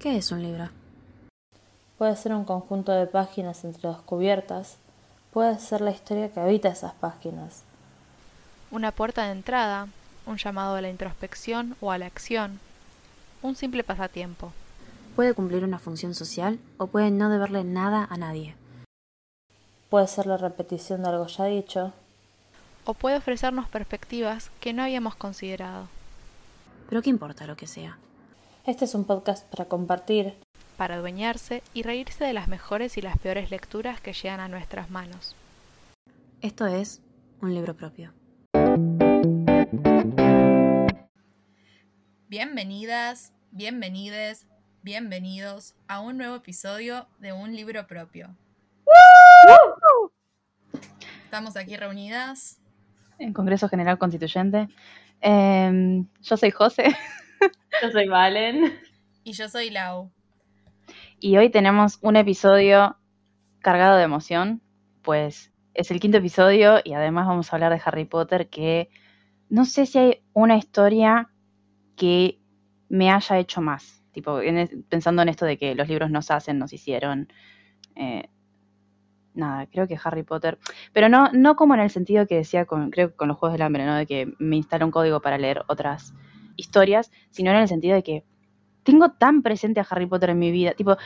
¿Qué es un libro? Puede ser un conjunto de páginas entre dos cubiertas, puede ser la historia que habita esas páginas. Una puerta de entrada, un llamado a la introspección o a la acción, un simple pasatiempo. Puede cumplir una función social o puede no deberle nada a nadie. Puede ser la repetición de algo ya dicho. O puede ofrecernos perspectivas que no habíamos considerado. Pero qué importa lo que sea. Este es un podcast para compartir, para adueñarse y reírse de las mejores y las peores lecturas que llegan a nuestras manos. Esto es un libro propio. Bienvenidas, bienvenides, bienvenidos a un nuevo episodio de Un libro propio. Estamos aquí reunidas. En Congreso General Constituyente. Em, yo soy José. Yo soy Valen. Y yo soy Lau. Y hoy tenemos un episodio cargado de emoción, pues es el quinto episodio y además vamos a hablar de Harry Potter que no sé si hay una historia que me haya hecho más. Tipo, pensando en esto de que los libros nos hacen, nos hicieron. Eh, nada, creo que Harry Potter. Pero no, no como en el sentido que decía con, creo con los Juegos del Hambre, ¿no? De que me instala un código para leer otras historias, sino en el sentido de que tengo tan presente a Harry Potter en mi vida. Tipo,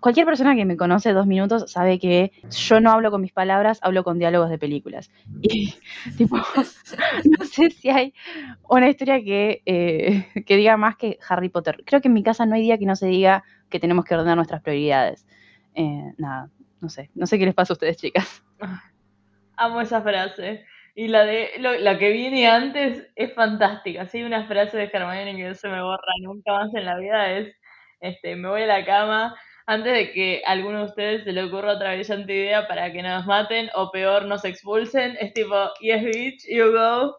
cualquier persona que me conoce dos minutos sabe que yo no hablo con mis palabras, hablo con diálogos de películas. Y, tipo, no sé si hay una historia que, eh, que diga más que Harry Potter. Creo que en mi casa no hay día que no se diga que tenemos que ordenar nuestras prioridades. Eh, nada, no sé. No sé qué les pasa a ustedes, chicas. Amo esa frase. Y la de la que viene antes es fantástica. Sí, una frase de Hermione que no se me borra nunca más en la vida es este, me voy a la cama antes de que a alguno de ustedes se le ocurra otra brillante idea para que nos maten o peor nos expulsen. Es tipo, yes bitch, you go.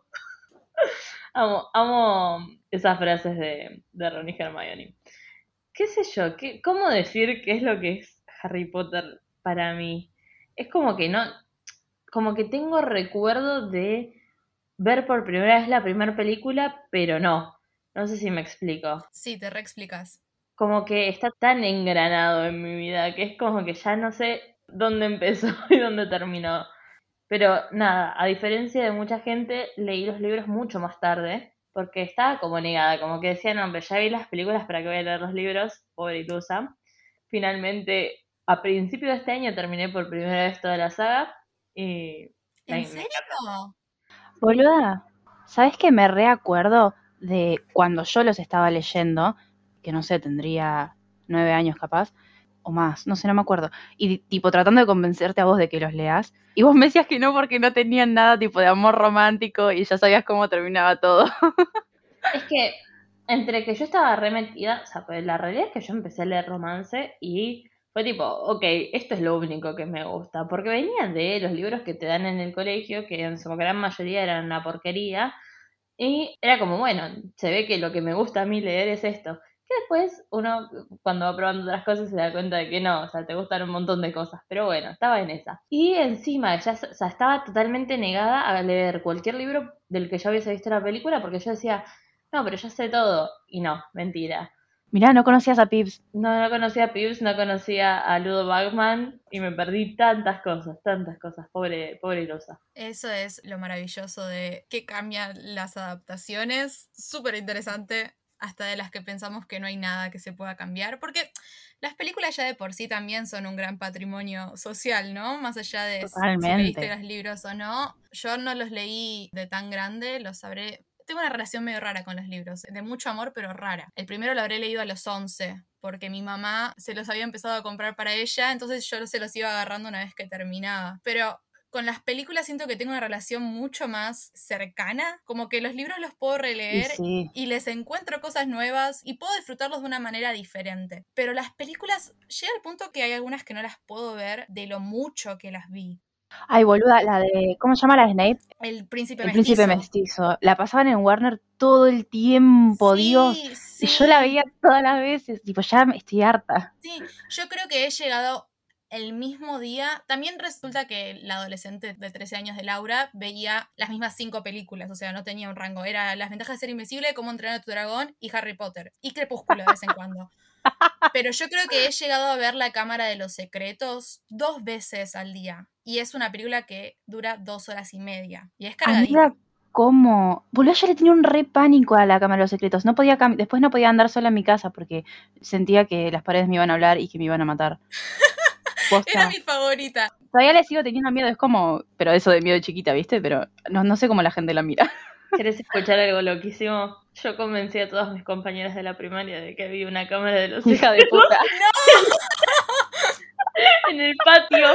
amo, amo esas frases de, de Ron y Hermione. ¿Qué sé yo? ¿Qué, ¿Cómo decir qué es lo que es Harry Potter para mí? Es como que no, como que tengo recuerdo de ver por primera vez la primera película, pero no. No sé si me explico. Sí, te reexplicas. Como que está tan engranado en mi vida que es como que ya no sé dónde empezó y dónde terminó. Pero nada, a diferencia de mucha gente, leí los libros mucho más tarde, porque estaba como negada, como que decía, no, pero ya vi las películas, ¿para qué voy a leer los libros? Pobre ilusa. Finalmente, a principio de este año terminé por primera vez toda la saga, ¿En serio? Boluda, ¿sabes que me reacuerdo de cuando yo los estaba leyendo? Que no sé, tendría nueve años capaz, o más, no sé, no me acuerdo. Y tipo tratando de convencerte a vos de que los leas. Y vos me decías que no porque no tenían nada tipo de amor romántico y ya sabías cómo terminaba todo. es que entre que yo estaba remetida, o sea, pues la realidad es que yo empecé a leer romance y fue tipo, ok, esto es lo único que me gusta, porque venían de los libros que te dan en el colegio, que en su gran mayoría eran una porquería, y era como, bueno, se ve que lo que me gusta a mí leer es esto. Que después uno, cuando va probando otras cosas, se da cuenta de que no, o sea, te gustan un montón de cosas, pero bueno, estaba en esa. Y encima, ya estaba totalmente negada a leer cualquier libro del que yo hubiese visto la película, porque yo decía, no, pero ya sé todo, y no, mentira Mirá, no conocías a Pips. No, no conocía a Pips, no conocía a Ludo Bagman y me perdí tantas cosas, tantas cosas. Pobre, pobre Rosa. Eso es lo maravilloso de que cambian las adaptaciones. Súper interesante, hasta de las que pensamos que no hay nada que se pueda cambiar. Porque las películas ya de por sí también son un gran patrimonio social, ¿no? Más allá de si leíste los libros o no. Yo no los leí de tan grande, los sabré tengo una relación medio rara con los libros, de mucho amor, pero rara. El primero lo habré leído a los 11, porque mi mamá se los había empezado a comprar para ella, entonces yo se los iba agarrando una vez que terminaba. Pero con las películas siento que tengo una relación mucho más cercana, como que los libros los puedo releer y les encuentro cosas nuevas y puedo disfrutarlos de una manera diferente. Pero las películas llega al punto que hay algunas que no las puedo ver de lo mucho que las vi. Ay, boluda, la de. ¿Cómo se llama la de Snape? El príncipe el príncipe mestizo. La pasaban en Warner todo el tiempo, Dios. Y yo la veía todas las veces. Tipo, ya estoy harta. Sí, yo creo que he llegado el mismo día. También resulta que la adolescente de 13 años de Laura veía las mismas cinco películas, o sea, no tenía un rango. Era Las ventajas de ser invisible, Cómo entrenar a tu dragón y Harry Potter. Y Crepúsculo de vez en cuando. Pero yo creo que he llegado a ver La Cámara de los Secretos dos veces al día. Y es una película que dura dos horas y media. Y es cargadita. Amiga, ¿cómo? Boludo, yo le tenía un re pánico a la Cámara de los Secretos. No podía cam- Después no podía andar sola en mi casa porque sentía que las paredes me iban a hablar y que me iban a matar. Posta. Era mi favorita. Todavía le sigo teniendo miedo, es como, pero eso de miedo de chiquita, ¿viste? Pero no, no sé cómo la gente la mira. ¿Querés escuchar algo loquísimo? Yo convencí a todas mis compañeras de la primaria de que había una cámara de los Hija de puta. en el patio.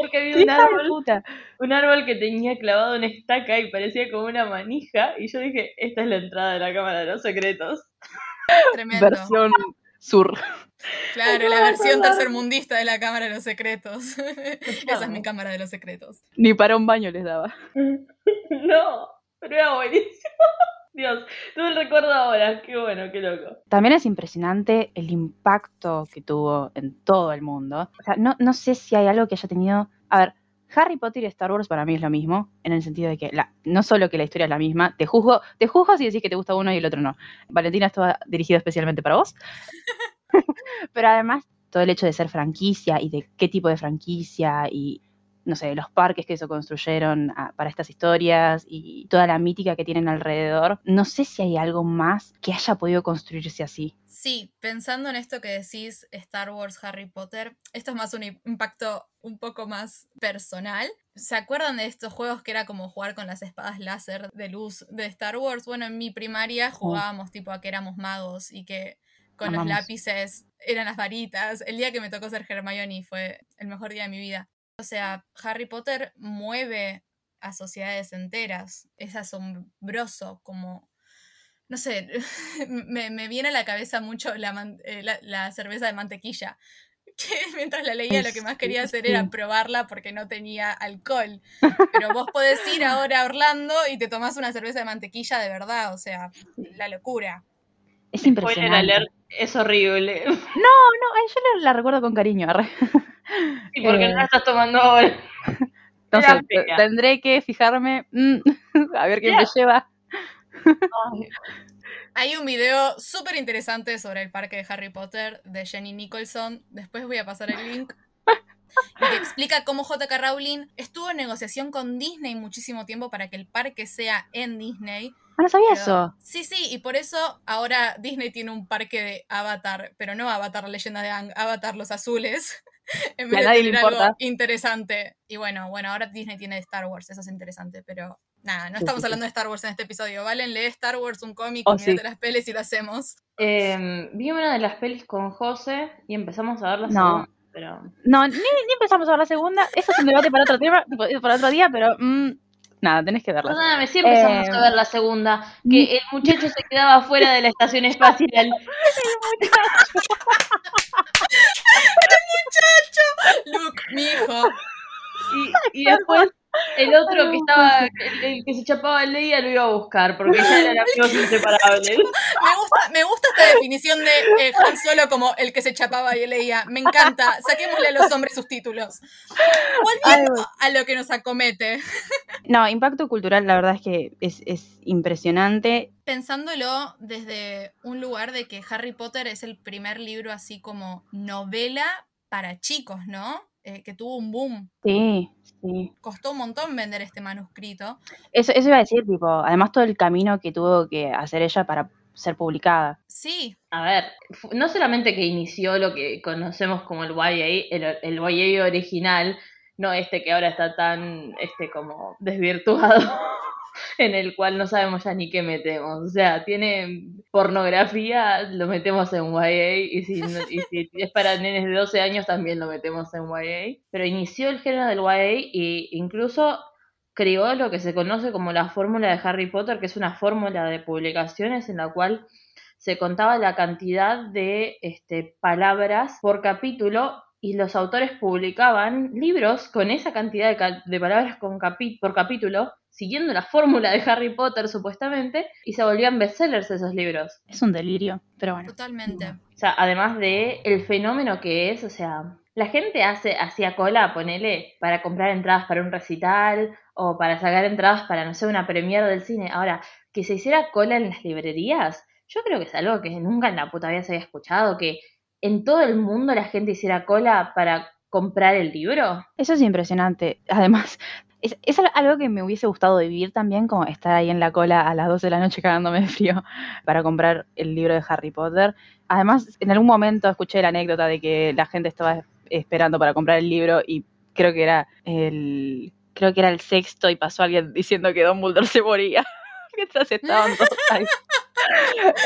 Porque había un árbol, puta. un árbol que tenía clavado una estaca y parecía como una manija. Y yo dije, esta es la entrada de la cámara de los secretos. Tremendo. Versión sur. Claro, la versión tercermundista de la Cámara de los Secretos. Esa es mi Cámara de los Secretos. Ni para un baño les daba. No, pero era buenísimo. Dios, todo el recuerdo ahora. Qué bueno, qué loco. También es impresionante el impacto que tuvo en todo el mundo. O sea, no, no sé si hay algo que haya tenido. A ver, Harry Potter y Star Wars para mí es lo mismo, en el sentido de que la, no solo que la historia es la misma, te juzgo, te juzgo si decís que te gusta uno y el otro no. Valentina, esto va dirigido especialmente para vos. Pero además, todo el hecho de ser franquicia y de qué tipo de franquicia y no sé, los parques que se construyeron ah, para estas historias y toda la mítica que tienen alrededor. No sé si hay algo más que haya podido construirse así. Sí, pensando en esto que decís Star Wars, Harry Potter, esto es más un impacto un poco más personal. ¿Se acuerdan de estos juegos que era como jugar con las espadas láser de luz de Star Wars? Bueno, en mi primaria jugábamos tipo a que éramos magos y que con los lápices eran las varitas. El día que me tocó ser Hermione fue el mejor día de mi vida. O sea, Harry Potter mueve a sociedades enteras. Es asombroso como no sé, me, me viene a la cabeza mucho la, man- eh, la, la cerveza de mantequilla. Que mientras la leía lo que más quería hacer era probarla porque no tenía alcohol. Pero vos podés ir ahora a Orlando y te tomás una cerveza de mantequilla de verdad, o sea, la locura. Es Spoiler impresionante. alert, es horrible. No, ay, yo la, la recuerdo con cariño. arre. ¿Y por qué Eh. no la estás tomando ahora? No fea. tendré que fijarme mm, a ver quién me lleva. Ay, Hay un video súper interesante sobre el parque de Harry Potter de Jenny Nicholson. Después voy a pasar el link. Y que explica cómo J.K. Rowling estuvo en negociación con Disney muchísimo tiempo para que el parque sea en Disney. Ah, no sabía Pero- eso. Sí, sí, y por eso ahora Disney tiene un parque de Avatar, pero no Avatar Leyenda de Aang, Avatar los azules. en vez a de nadie le algo importa. interesante. Y bueno, bueno, ahora Disney tiene Star Wars, eso es interesante, pero nada, no Sí, estamos sí, sí. hablando de Star Wars en este episodio. Valen, lee Star Wars, un cómic, Oh, mirate sí. las pelis y lo hacemos. eh, vi una de las pelis con José y empezamos a ver la No. segunda, pero No, ni, ni empezamos a ver la segunda. Eso es un debate para otro tema, para otro día, pero mm, nada, tenés que verla. Perdóname, sí empezamos Eh, a ver la segunda, que el muchacho se quedaba fuera de la estación espacial. Luke, mi hijo. Y, y después el otro que estaba, el, el que se chapaba el Leia lo iba a buscar, porque ya eran amigos inseparables. Me gusta, me gusta esta definición de eh, Han Solo como el que se chapaba y leía. Me encanta. Saquémosle a los hombres sus títulos. Volviendo a lo que nos acomete. No, impacto cultural, la verdad es que es, es impresionante. pensándolo desde un lugar de que Harry Potter es el primer libro así como novela para chicos, ¿no? Eh, que tuvo un boom. Sí, sí. Costó un montón vender este manuscrito. Eso, eso iba a decir, tipo, además todo el camino que tuvo que hacer ella para ser publicada. Sí, A ver, no solamente que inició lo que conocemos como el YA, el, el YA original, no este que ahora está tan este como desvirtuado, en el cual no sabemos ya ni qué metemos. O sea, tiene pornografía, lo metemos en YA, y si, es para nenes de 12 años también lo metemos en YA. Pero inició el género del YA e incluso creó lo que se conoce como la fórmula de Harry Potter, que es una fórmula de publicaciones en la cual se contaba la cantidad de este, palabras por capítulo y los autores publicaban libros con esa cantidad de, palabras con por capítulo siguiendo la fórmula de Harry Potter supuestamente y se volvían bestsellers esos libros. Es un delirio, pero bueno. Totalmente. O sea, además de el fenómeno que es, o sea, la gente hace hacía cola, ponele, para comprar entradas para un recital o para sacar entradas para, no sé, una premiere del cine. Ahora, que se hiciera cola en las librerías, yo creo que es algo que nunca en la puta vida se había escuchado, que en todo el mundo la gente hiciera cola para comprar el libro. Eso es impresionante. Además, es, es algo que me hubiese gustado vivir también, como estar ahí en la cola a las 12 de la noche cagándome de frío para comprar el libro de Harry Potter. Además, en algún momento escuché la anécdota de que la gente estaba esperando para comprar el libro y creo que era el creo que era el sexto y pasó alguien diciendo que Dumbledore se moría. Mientras estaban todos ahí.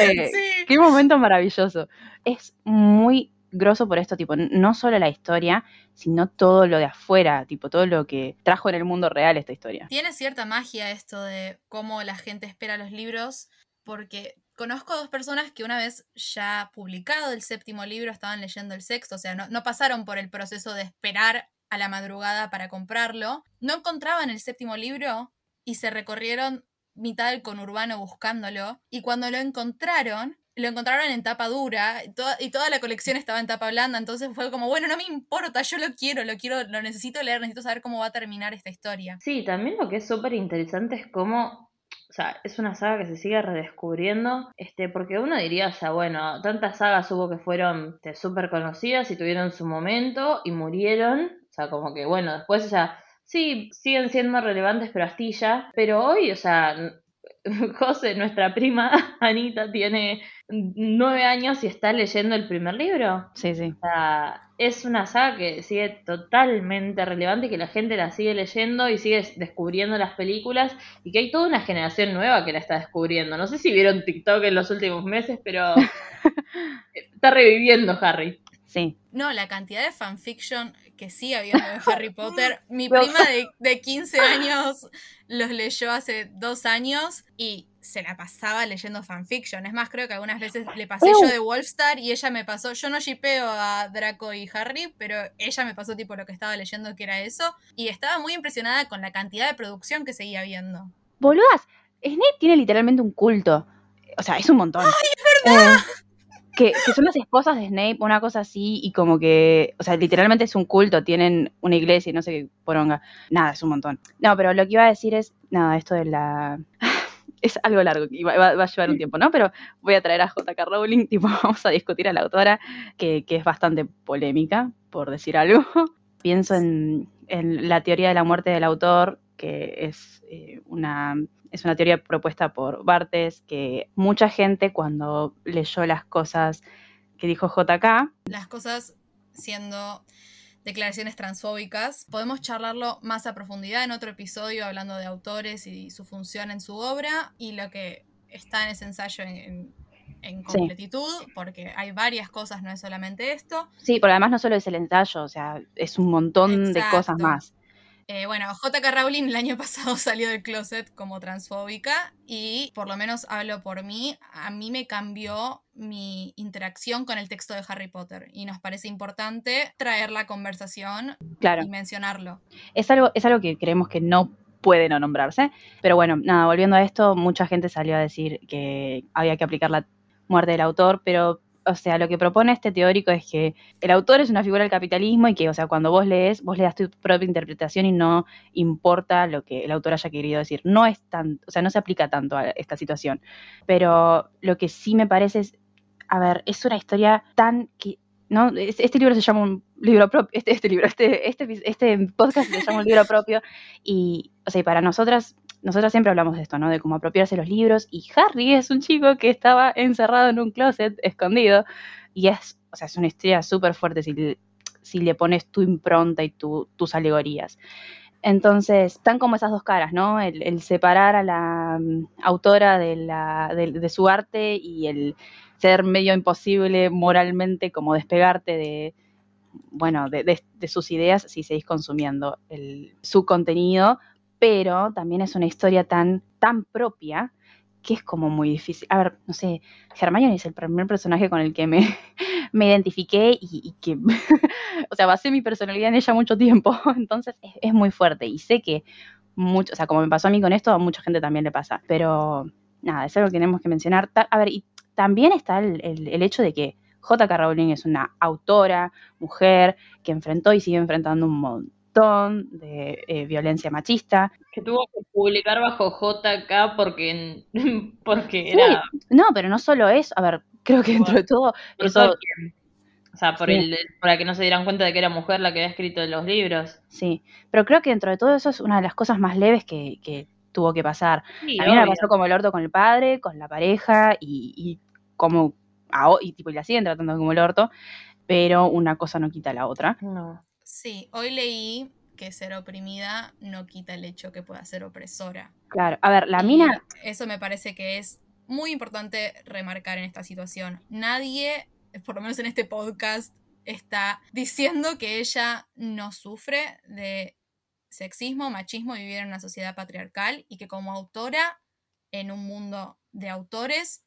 Eh, Sí. Qué momento maravilloso. Es muy grosso por esto, tipo, no solo la historia, sino todo lo de afuera, tipo, todo lo que trajo en el mundo real esta historia. Tiene cierta magia esto de cómo la gente espera los libros, porque conozco dos personas que una vez ya publicado el séptimo libro estaban leyendo el sexto, o sea, no, no pasaron por el proceso de esperar a la madrugada para comprarlo, no encontraban el séptimo libro y se recorrieron mitad del conurbano buscándolo, y cuando lo encontraron, lo encontraron en tapa dura y toda, y toda la colección estaba en tapa blanda, entonces fue como, bueno, no me importa, yo lo quiero, lo quiero, lo necesito leer, necesito saber cómo va a terminar esta historia. Sí, también lo que es súper interesante es cómo, o sea, es una saga que se sigue redescubriendo, este, porque uno diría, o sea, bueno, tantas sagas hubo que fueron este, súper conocidas y tuvieron su momento y murieron, o sea, como que, bueno, después, o sea, sí, siguen siendo relevantes, pero astilla, pero hoy, o sea, José, nuestra prima Anita, tiene nueve años y está leyendo el primer libro. Sí, sí. O sea, es una saga que sigue totalmente relevante y que la gente la sigue leyendo y sigue descubriendo las películas y que hay toda una generación nueva que la está descubriendo. No sé si vieron TikTok en los últimos meses, pero está reviviendo Harry. Sí. No, la cantidad de fanfiction que sí había de Harry Potter. Mi prima de, de 15 años los leyó hace dos años y se la pasaba leyendo fanfiction. Es más, creo que algunas veces le pasé yo de Wolfstar y ella me pasó. Yo no shipeo a Draco y Harry, pero ella me pasó tipo lo que estaba leyendo que era eso. Y estaba muy impresionada con la cantidad de producción que seguía viendo. Boludas, Snape tiene literalmente un culto. O sea, es un montón. ¡Ay, es verdad! Eh, que, que, son las esposas de Snape, una cosa así, y como que, o sea, literalmente es un culto, tienen una iglesia y no sé qué poronga. Nada, es un montón. No, pero lo que iba a decir es, nada, esto de la... es algo largo, va, a llevar un tiempo, ¿no? Pero voy a traer a J.K. Rowling, tipo, vamos a discutir a la autora, que, que es bastante polémica, por decir algo. Pienso en, en, la teoría de la muerte del autor, que es eh, una es una teoría propuesta por Bartes, que mucha gente cuando leyó las cosas que dijo JK. Las cosas siendo declaraciones transfóbicas. Podemos charlarlo más a profundidad en otro episodio hablando de autores y su función en su obra y lo que está en ese ensayo en, en, en completitud, sí. porque hay varias cosas, no es solamente esto. Sí, pero además no solo es el ensayo, o sea, es un montón Exacto. de cosas más. Eh, bueno, JK Rowling el año pasado salió del closet como transfóbica y por lo menos hablo por mí, a mí me cambió mi interacción con el texto de Harry Potter y nos parece importante traer la conversación claro. y mencionarlo. Es algo, es algo que creemos que no puede no nombrarse, pero bueno, nada, volviendo a esto, mucha gente salió a decir que había que aplicar la muerte del autor, pero o sea, lo que propone este teórico es que el autor es una figura del capitalismo y que, o sea, cuando vos lees, vos le das tu propia interpretación y no importa lo que el autor haya querido decir. No es tan, o sea, no se aplica tanto a esta situación. Pero lo que sí me parece es, a ver, es una historia tan que ¿no? Este libro se llama un libro propio, este, este libro, este, este, este podcast se llama un libro propio y, o sea, y para nosotras, nosotras siempre hablamos de esto, ¿no? De cómo apropiarse los libros y Harry es un chico que estaba encerrado en un closet, escondido, y es, o sea, es una historia súper fuerte si, si le pones tu impronta y tu, tus alegorías. Entonces, están como esas dos caras, ¿no? El, separar a la um, autora de, la, de su arte y el ser medio imposible moralmente como despegarte de, bueno, de, sus ideas si seguís consumiendo el, su contenido, pero también es una historia tan, tan propia que es como muy difícil. A ver, no sé, Hermione es el primer personaje con el que me, me identifiqué y, que, o sea, basé mi personalidad en ella mucho tiempo, entonces es, muy fuerte y sé que mucho, o sea, como me pasó a mí con esto, a mucha gente también le pasa. Pero nada, es algo que tenemos que mencionar. A ver, y también está el, el- el hecho de que J.K. Rowling es una autora, mujer, que enfrentó y sigue enfrentando un montón de eh, violencia machista. Que tuvo que publicar bajo JK porque, porque era No, pero no solo eso, a ver, creo que dentro de todo, por eso. O sea, por Sí. el, para que no se dieran cuenta de que era mujer la que había escrito los libros. sí, pero creo que dentro de todo eso es una de las cosas más leves que, que tuvo que pasar. Sí, A mí me obvio. pasó como el orto con el padre, con la pareja y, y como a y tipo y la siguen tratando como el orto, pero una cosa no quita la otra. No. Sí, hoy leí que ser oprimida no quita el hecho que pueda ser opresora. Claro, a ver, la Y mina, Eso me parece que es muy importante remarcar en esta situación. Nadie, por lo menos en este podcast, está diciendo que ella no sufre de sexismo, machismo vivir en una sociedad patriarcal y que como autora en un mundo de autores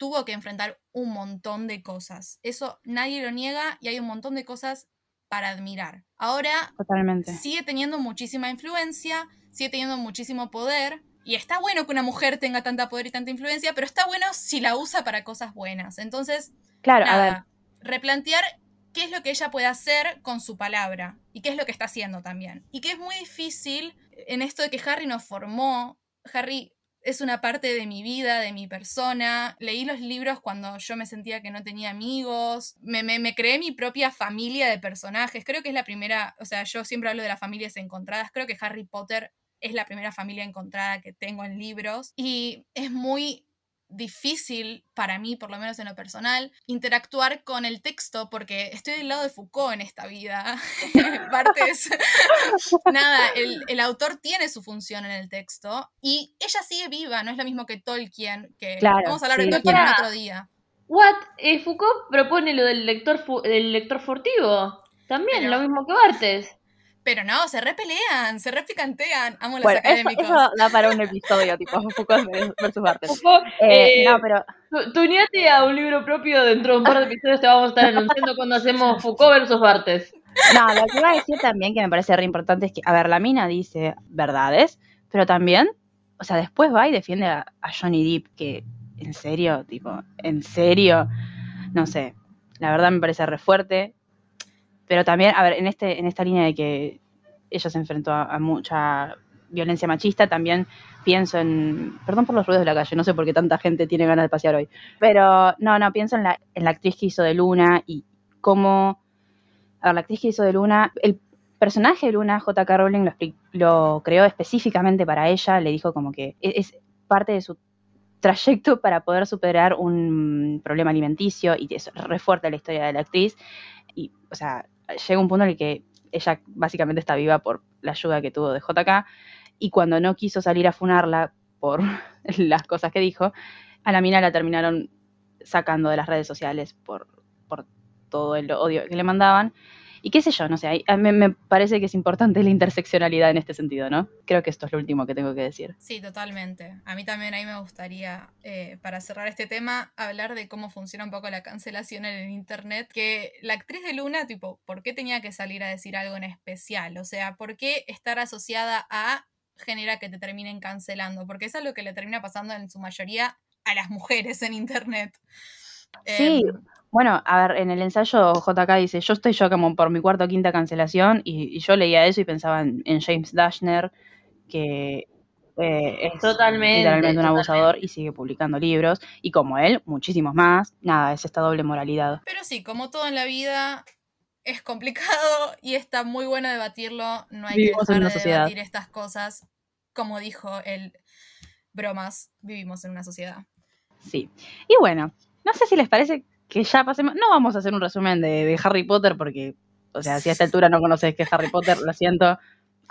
tuvo que enfrentar un montón de cosas. Eso nadie lo niega y hay un montón de cosas para admirar. Ahora totalmente. sigue teniendo muchísima influencia, sigue teniendo muchísimo poder. Y está bueno que una mujer tenga tanta poder y tanta influencia, pero está bueno si la usa para cosas buenas. Entonces, Claro, a ver, nada, replantear qué es lo que ella puede hacer con su palabra y qué es lo que está haciendo también. Y que es muy difícil en esto de que Harry nos formó. Harry es una parte de mi vida, de mi persona. Leí los libros cuando yo me sentía que no tenía amigos. Me, me, creé mi propia familia de personajes. Creo que es la primera, o sea, yo siempre hablo de las familias encontradas. Creo que Harry Potter es la primera familia encontrada que tengo en libros. Y es muy difícil para mí, por lo menos en lo personal, interactuar con el texto porque estoy del lado de Foucault en esta vida. Partes. Nada, el, el autor tiene su función en el texto y ella sigue viva, no es lo mismo que Tolkien, que Claro, vamos a hablar sí, de Tolkien en otro día. What? Eh, Foucault propone lo del lector fu- del lector furtivo. También, Pero- lo mismo que Bartes. Pero no, se repelean, se repicantean. Amo los bueno, eso, académicos. eso da para un episodio, tipo Foucault versus Bartes. Foucault, Eh, eh, no, pero tu- tuneate a un libro propio dentro de un par de episodios te vamos a estar anunciando cuando hacemos Foucault versus Bartes. No, lo que iba a decir también que me parece re importante es que, a ver, la mina dice verdades, pero también, o sea, después va y defiende a, a Johnny Depp, que, en serio, tipo, en serio, no sé, la verdad me parece re fuerte, pero también, a ver, en, este, en esta línea de que ella se enfrentó a, mucha violencia machista, también pienso en, perdón por los ruidos de la calle, no sé por qué tanta gente tiene ganas de pasear hoy, pero no, no, pienso en la, en la actriz que hizo de Luna y cómo a ver, la actriz que hizo de Luna, el personaje de Luna, J.K. Rowling lo, lo creó específicamente para ella, le dijo como que e- es, parte de su trayecto para poder superar un problema alimenticio y eso re fuerte la historia de la actriz. Y, o sea, llega un punto en el que ella básicamente está viva por la ayuda que tuvo de JK y cuando no quiso salir a funarla por las cosas que dijo, a la mina la terminaron sacando de las redes sociales por, por todo el odio que le mandaban. Y qué sé yo, no sé, a mí me parece que es importante la interseccionalidad en este sentido, ¿no? Creo que esto es lo último que tengo que decir. Sí, totalmente. A mí también ahí me gustaría, eh, para cerrar este tema, hablar de cómo funciona un poco la cancelación en el Internet. Que la actriz de Luna, tipo, ¿por qué tenía que salir a decir algo en especial? O sea, ¿por qué estar asociada a genera que te terminen cancelando? Porque eso es lo que le termina pasando en su mayoría a las mujeres en Internet. Sí, Em, bueno, a ver, en el ensayo JK dice, yo estoy yo como por mi cuarta o quinta cancelación y, y yo leía eso y pensaba en, en James Dashner, que eh, es Totalmente, literalmente un totalmente. abusador y sigue publicando libros, y como él, muchísimos más. Nada, es esta doble moralidad. Pero sí, como todo en la vida, es complicado y está muy bueno debatirlo. No hay Vivimos que en dejar de sociedad. debatir estas cosas. Como dijo el bromas, vivimos en una sociedad. Sí. Y bueno, no sé si les parece que ya pasemos. No vamos a hacer un resumen de, de Harry Potter porque, o sea, si a esta altura no conoces que es Harry Potter, lo siento.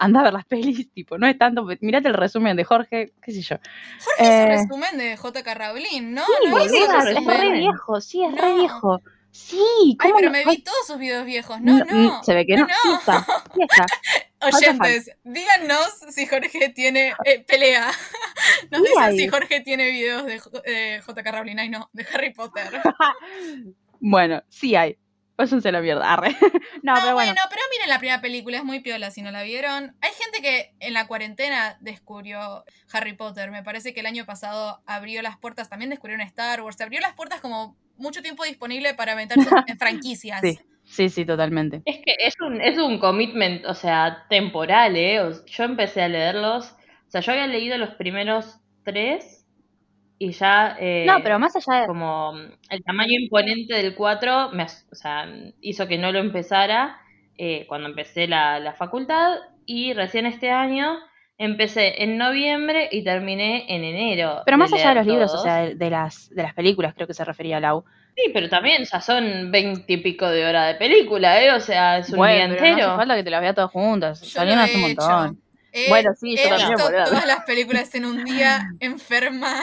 Anda a ver las pelis, tipo, no es tanto. Mirate el resumen de Jorge, qué sé yo. Jorge es un Eh, resumen de J.K. Rowling, ¿no? Sí, no es resumen. re viejo, sí, es re No. viejo. Sí, Ay, ¿cómo pero no? me vi todos sus videos viejos. No, no. Se ve que no. no. Sí está, sí está. Oyentes, díganos si Jorge tiene eh, pelea. Nos dicen si Jorge tiene videos de, J.K. Rowling. Ay, no, de Harry Potter. Bueno, sí hay. váyanse a la mierda. Arre. no, No, pero bueno. bueno, pero miren la primera película, es muy piola si no la vieron. Hay gente que en la cuarentena descubrió Harry Potter. Me parece que el año pasado abrió las puertas, también descubrieron Star Wars. Se abrió las puertas como mucho tiempo disponible para meterse en franquicias. Sí, sí, sí, totalmente. Es que es un, es un commitment, o sea, temporal, ¿eh? Yo empecé a leerlos, o sea, yo había leído los primeros tres y ya... eh, No, pero más allá de... como el tamaño imponente del 4 me, o sea, hizo que no lo empezara eh, cuando empecé la, la facultad y recién este año empecé en noviembre y terminé en enero. Pero más allá de los libros, o sea, de, de las, de las películas, creo que se refería a Lau. Sí, pero también ya son veinte y pico de hora de película, ¿eh? O sea, es un bueno, día pero no entero. hace falta que te las vea todas juntas. Yo Salieron lo hace un montón. He- Bueno, sí, yo he también, visto boludo. todas las películas en un día, enferma.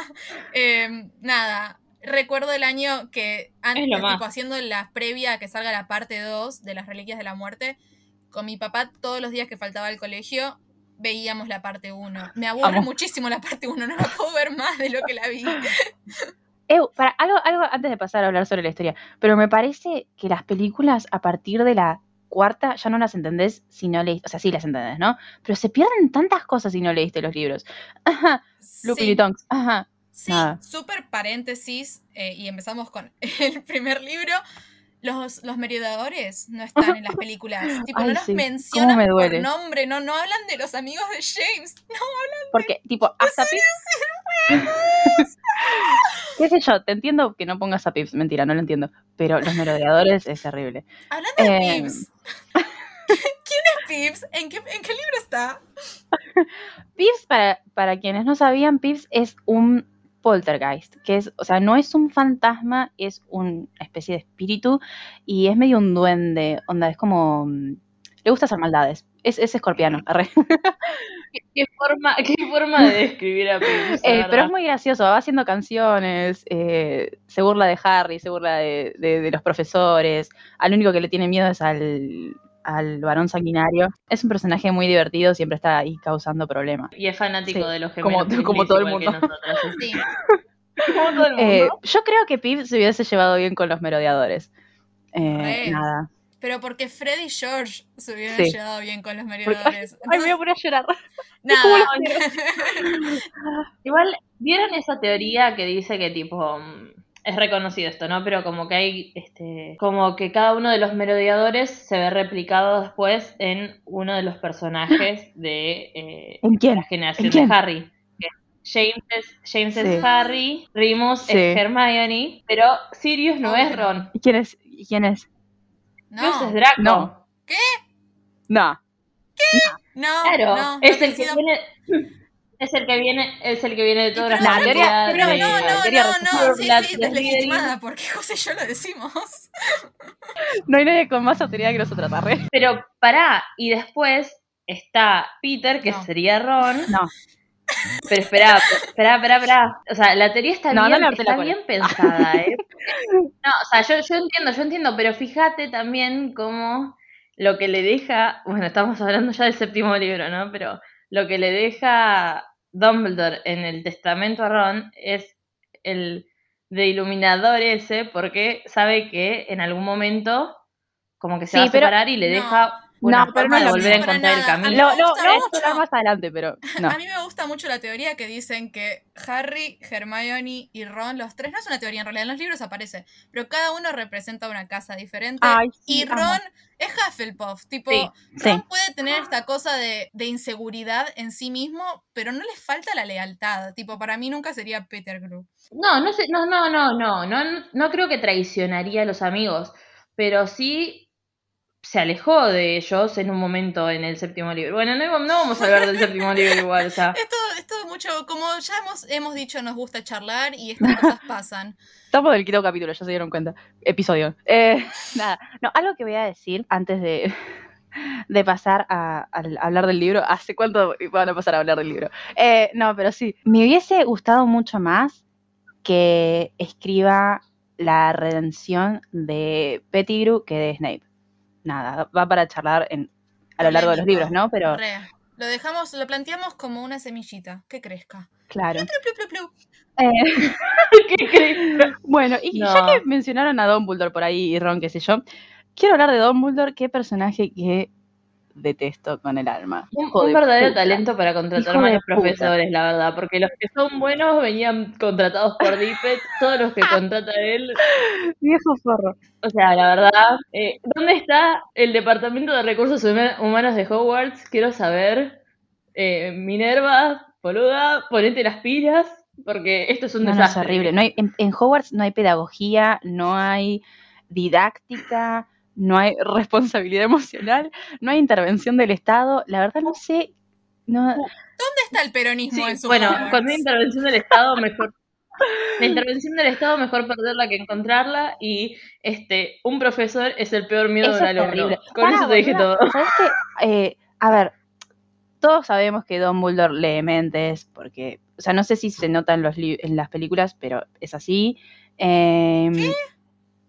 Eh, nada, recuerdo el año que antes, tipo haciendo la previa a que salga la parte 2 de las Reliquias de la Muerte, con mi papá todos los días que faltaba al colegio veíamos la parte 1. Me aburre muchísimo la parte 1, no la puedo ver más de lo que la vi. Eh, para, algo, algo antes de pasar a hablar sobre la historia, pero me parece que las películas a partir de la cuarta ya no las entendés si no leíste, o sea, sí las entendés, ¿no? Pero se pierden tantas cosas si no leíste los libros. Ajá, Lupin Sí. y Tonks, ajá. Sí, Nada. súper paréntesis, eh, y empezamos con el primer libro. Los, los merodeadores no están en las películas. Tipo, Ay, no los sí. mencionan ¿Cómo me por nombre, no, no hablan de los amigos de James. No, Porque, tipo, hasta Pips... ¿Qué sé yo? Te entiendo que no pongas a Pips, mentira, no lo entiendo. Pero los merodeadores es terrible. hablando de Eh. Pips. ¿Quién es Pips? ¿En qué, ¿En qué libro está? Pips, para, para quienes no sabían, Pips es un poltergeist, que es, o sea, no es un fantasma, es una especie de espíritu y es medio un duende, onda, es como... mm, Le gusta hacer maldades. Es, es escorpiano, arre. ¿Qué forma, qué forma de describir a la Eh, pero es muy gracioso, va haciendo canciones, eh, se burla de Harry, se burla de, de- de los profesores, al único que le tiene miedo es al, al varón sanguinario. Es un personaje muy divertido, siempre está ahí causando problemas. Y es fanático Sí, de los como- gemelos. como Grizzlies, todo el mundo. sí. Como todo el mundo. Eh, yo creo que Pip se hubiese llevado bien con los merodeadores. Eh, nada. Pero porque Fred y George se hubieran Sí. llevado bien con los merodeadores. Ay, me voy a poner a llorar. nada. Igual, ¿vieron esa teoría que dice que tipo mm, es reconocido esto, ¿no? Pero como que hay este como que cada uno de los merodeadores se ve replicado después en uno de los personajes de eh, ¿En quién? la generación ¿En quién? de Harry. Que James es, James Sí. es Harry, Remus Sí. es Hermione, pero Sirius no Obvio es no. Ron. ¿Y ¿Quién es? ¿Y ¿Quién es? No, es Draco. No. No. no, Claro, no. es el que viene es el que viene es el que viene de todas las La teoría- Pero de- no, no, teoría no, no, sí, la- sí, deslegitimada, porque José y yo lo decimos. No hay nadie con más autoridad que nosotros, arre. Pero pará, y después está Peter, que No. sería Ron. No. Pero espera, espera, espera, espera. O sea, la teoría está No, bien, no está bien pensada, ¿eh? No, o sea, yo, yo entiendo, yo entiendo, pero fíjate también cómo lo que le deja, bueno, estamos hablando ya del séptimo libro, ¿no? Pero lo que le deja Dumbledore en el testamento a Ron es el de iluminador ese, porque sabe que en algún momento como que se Sí, va a separar y le No. deja una No, pero forma no de lo volver a encontrar el camino. A Lo, mí me lo, gusta lo voy a mucho. más adelante, pero no. A mí me gusta mucho la teoría que dicen que Harry, Hermione y Ron, los tres, no es una teoría en realidad, en los libros aparece, pero cada uno representa una casa diferente. Ay, sí, y amo. Ron es Hufflepuff, tipo, Sí, sí. Ron puede tener esta cosa de, de inseguridad en sí mismo, pero no le falta la lealtad. Tipo, para mí nunca sería Peter Gru. No, no sé, no, no, no, no, no, no, no creo que traicionaría a los amigos, pero sí se alejó de ellos en un momento en el séptimo libro. Bueno, no, no vamos a hablar del séptimo libro igual, o sea. Esto, esto mucho, como ya hemos, hemos dicho, nos gusta charlar y estas cosas pasan. Estamos del quinto capítulo, ya se dieron cuenta. Episodio. Eh, nada, no, algo que voy a decir antes de, de pasar a, a hablar del libro. ¿Hace cuánto van a pasar a hablar del libro? Eh, no, pero sí. Me hubiese gustado mucho más que escriba la redención de Pettigrew que de Snape. Nada, va para charlar en, a lo largo de los libros, ¿no? Pero, Re. Lo dejamos, lo planteamos como una semillita, que crezca. claro. Plu, plu, plu, plu. Eh, ¿Qué crees? Bueno, y No. ya que mencionaron a Dumbledore por ahí y Ron, qué sé yo, quiero hablar de Dumbledore, qué personaje que detesto con el alma. Un, verdadero puta. talento para contratar puta. profesores, la verdad, porque los que son buenos venían contratados por Dippet, todos los que contrata él, Viejo forro. o sea, la verdad, eh, ¿dónde está el Departamento de Recursos Huma- Humanos de Hogwarts? Quiero saber, eh, Minerva, boluda, ponete las pilas, porque esto es un No, no, es desastre. horrible. No hay, en, en Hogwarts no hay pedagogía, no hay didáctica, no hay responsabilidad emocional, no hay intervención del Estado. La verdad no sé. No, ¿Dónde está el peronismo Sí, en su bueno, Hogwarts? con una intervención del Estado mejor. La intervención del Estado mejor perderla que encontrarla y este un profesor es el peor miedo eso de un es alumno. terrible. Con eso te dije todo. ¿sabés qué? Eh, a ver, todos sabemos que Dumbledore lee mentes, porque, o sea, no sé si se nota en, los li- en las películas, pero es así. Em,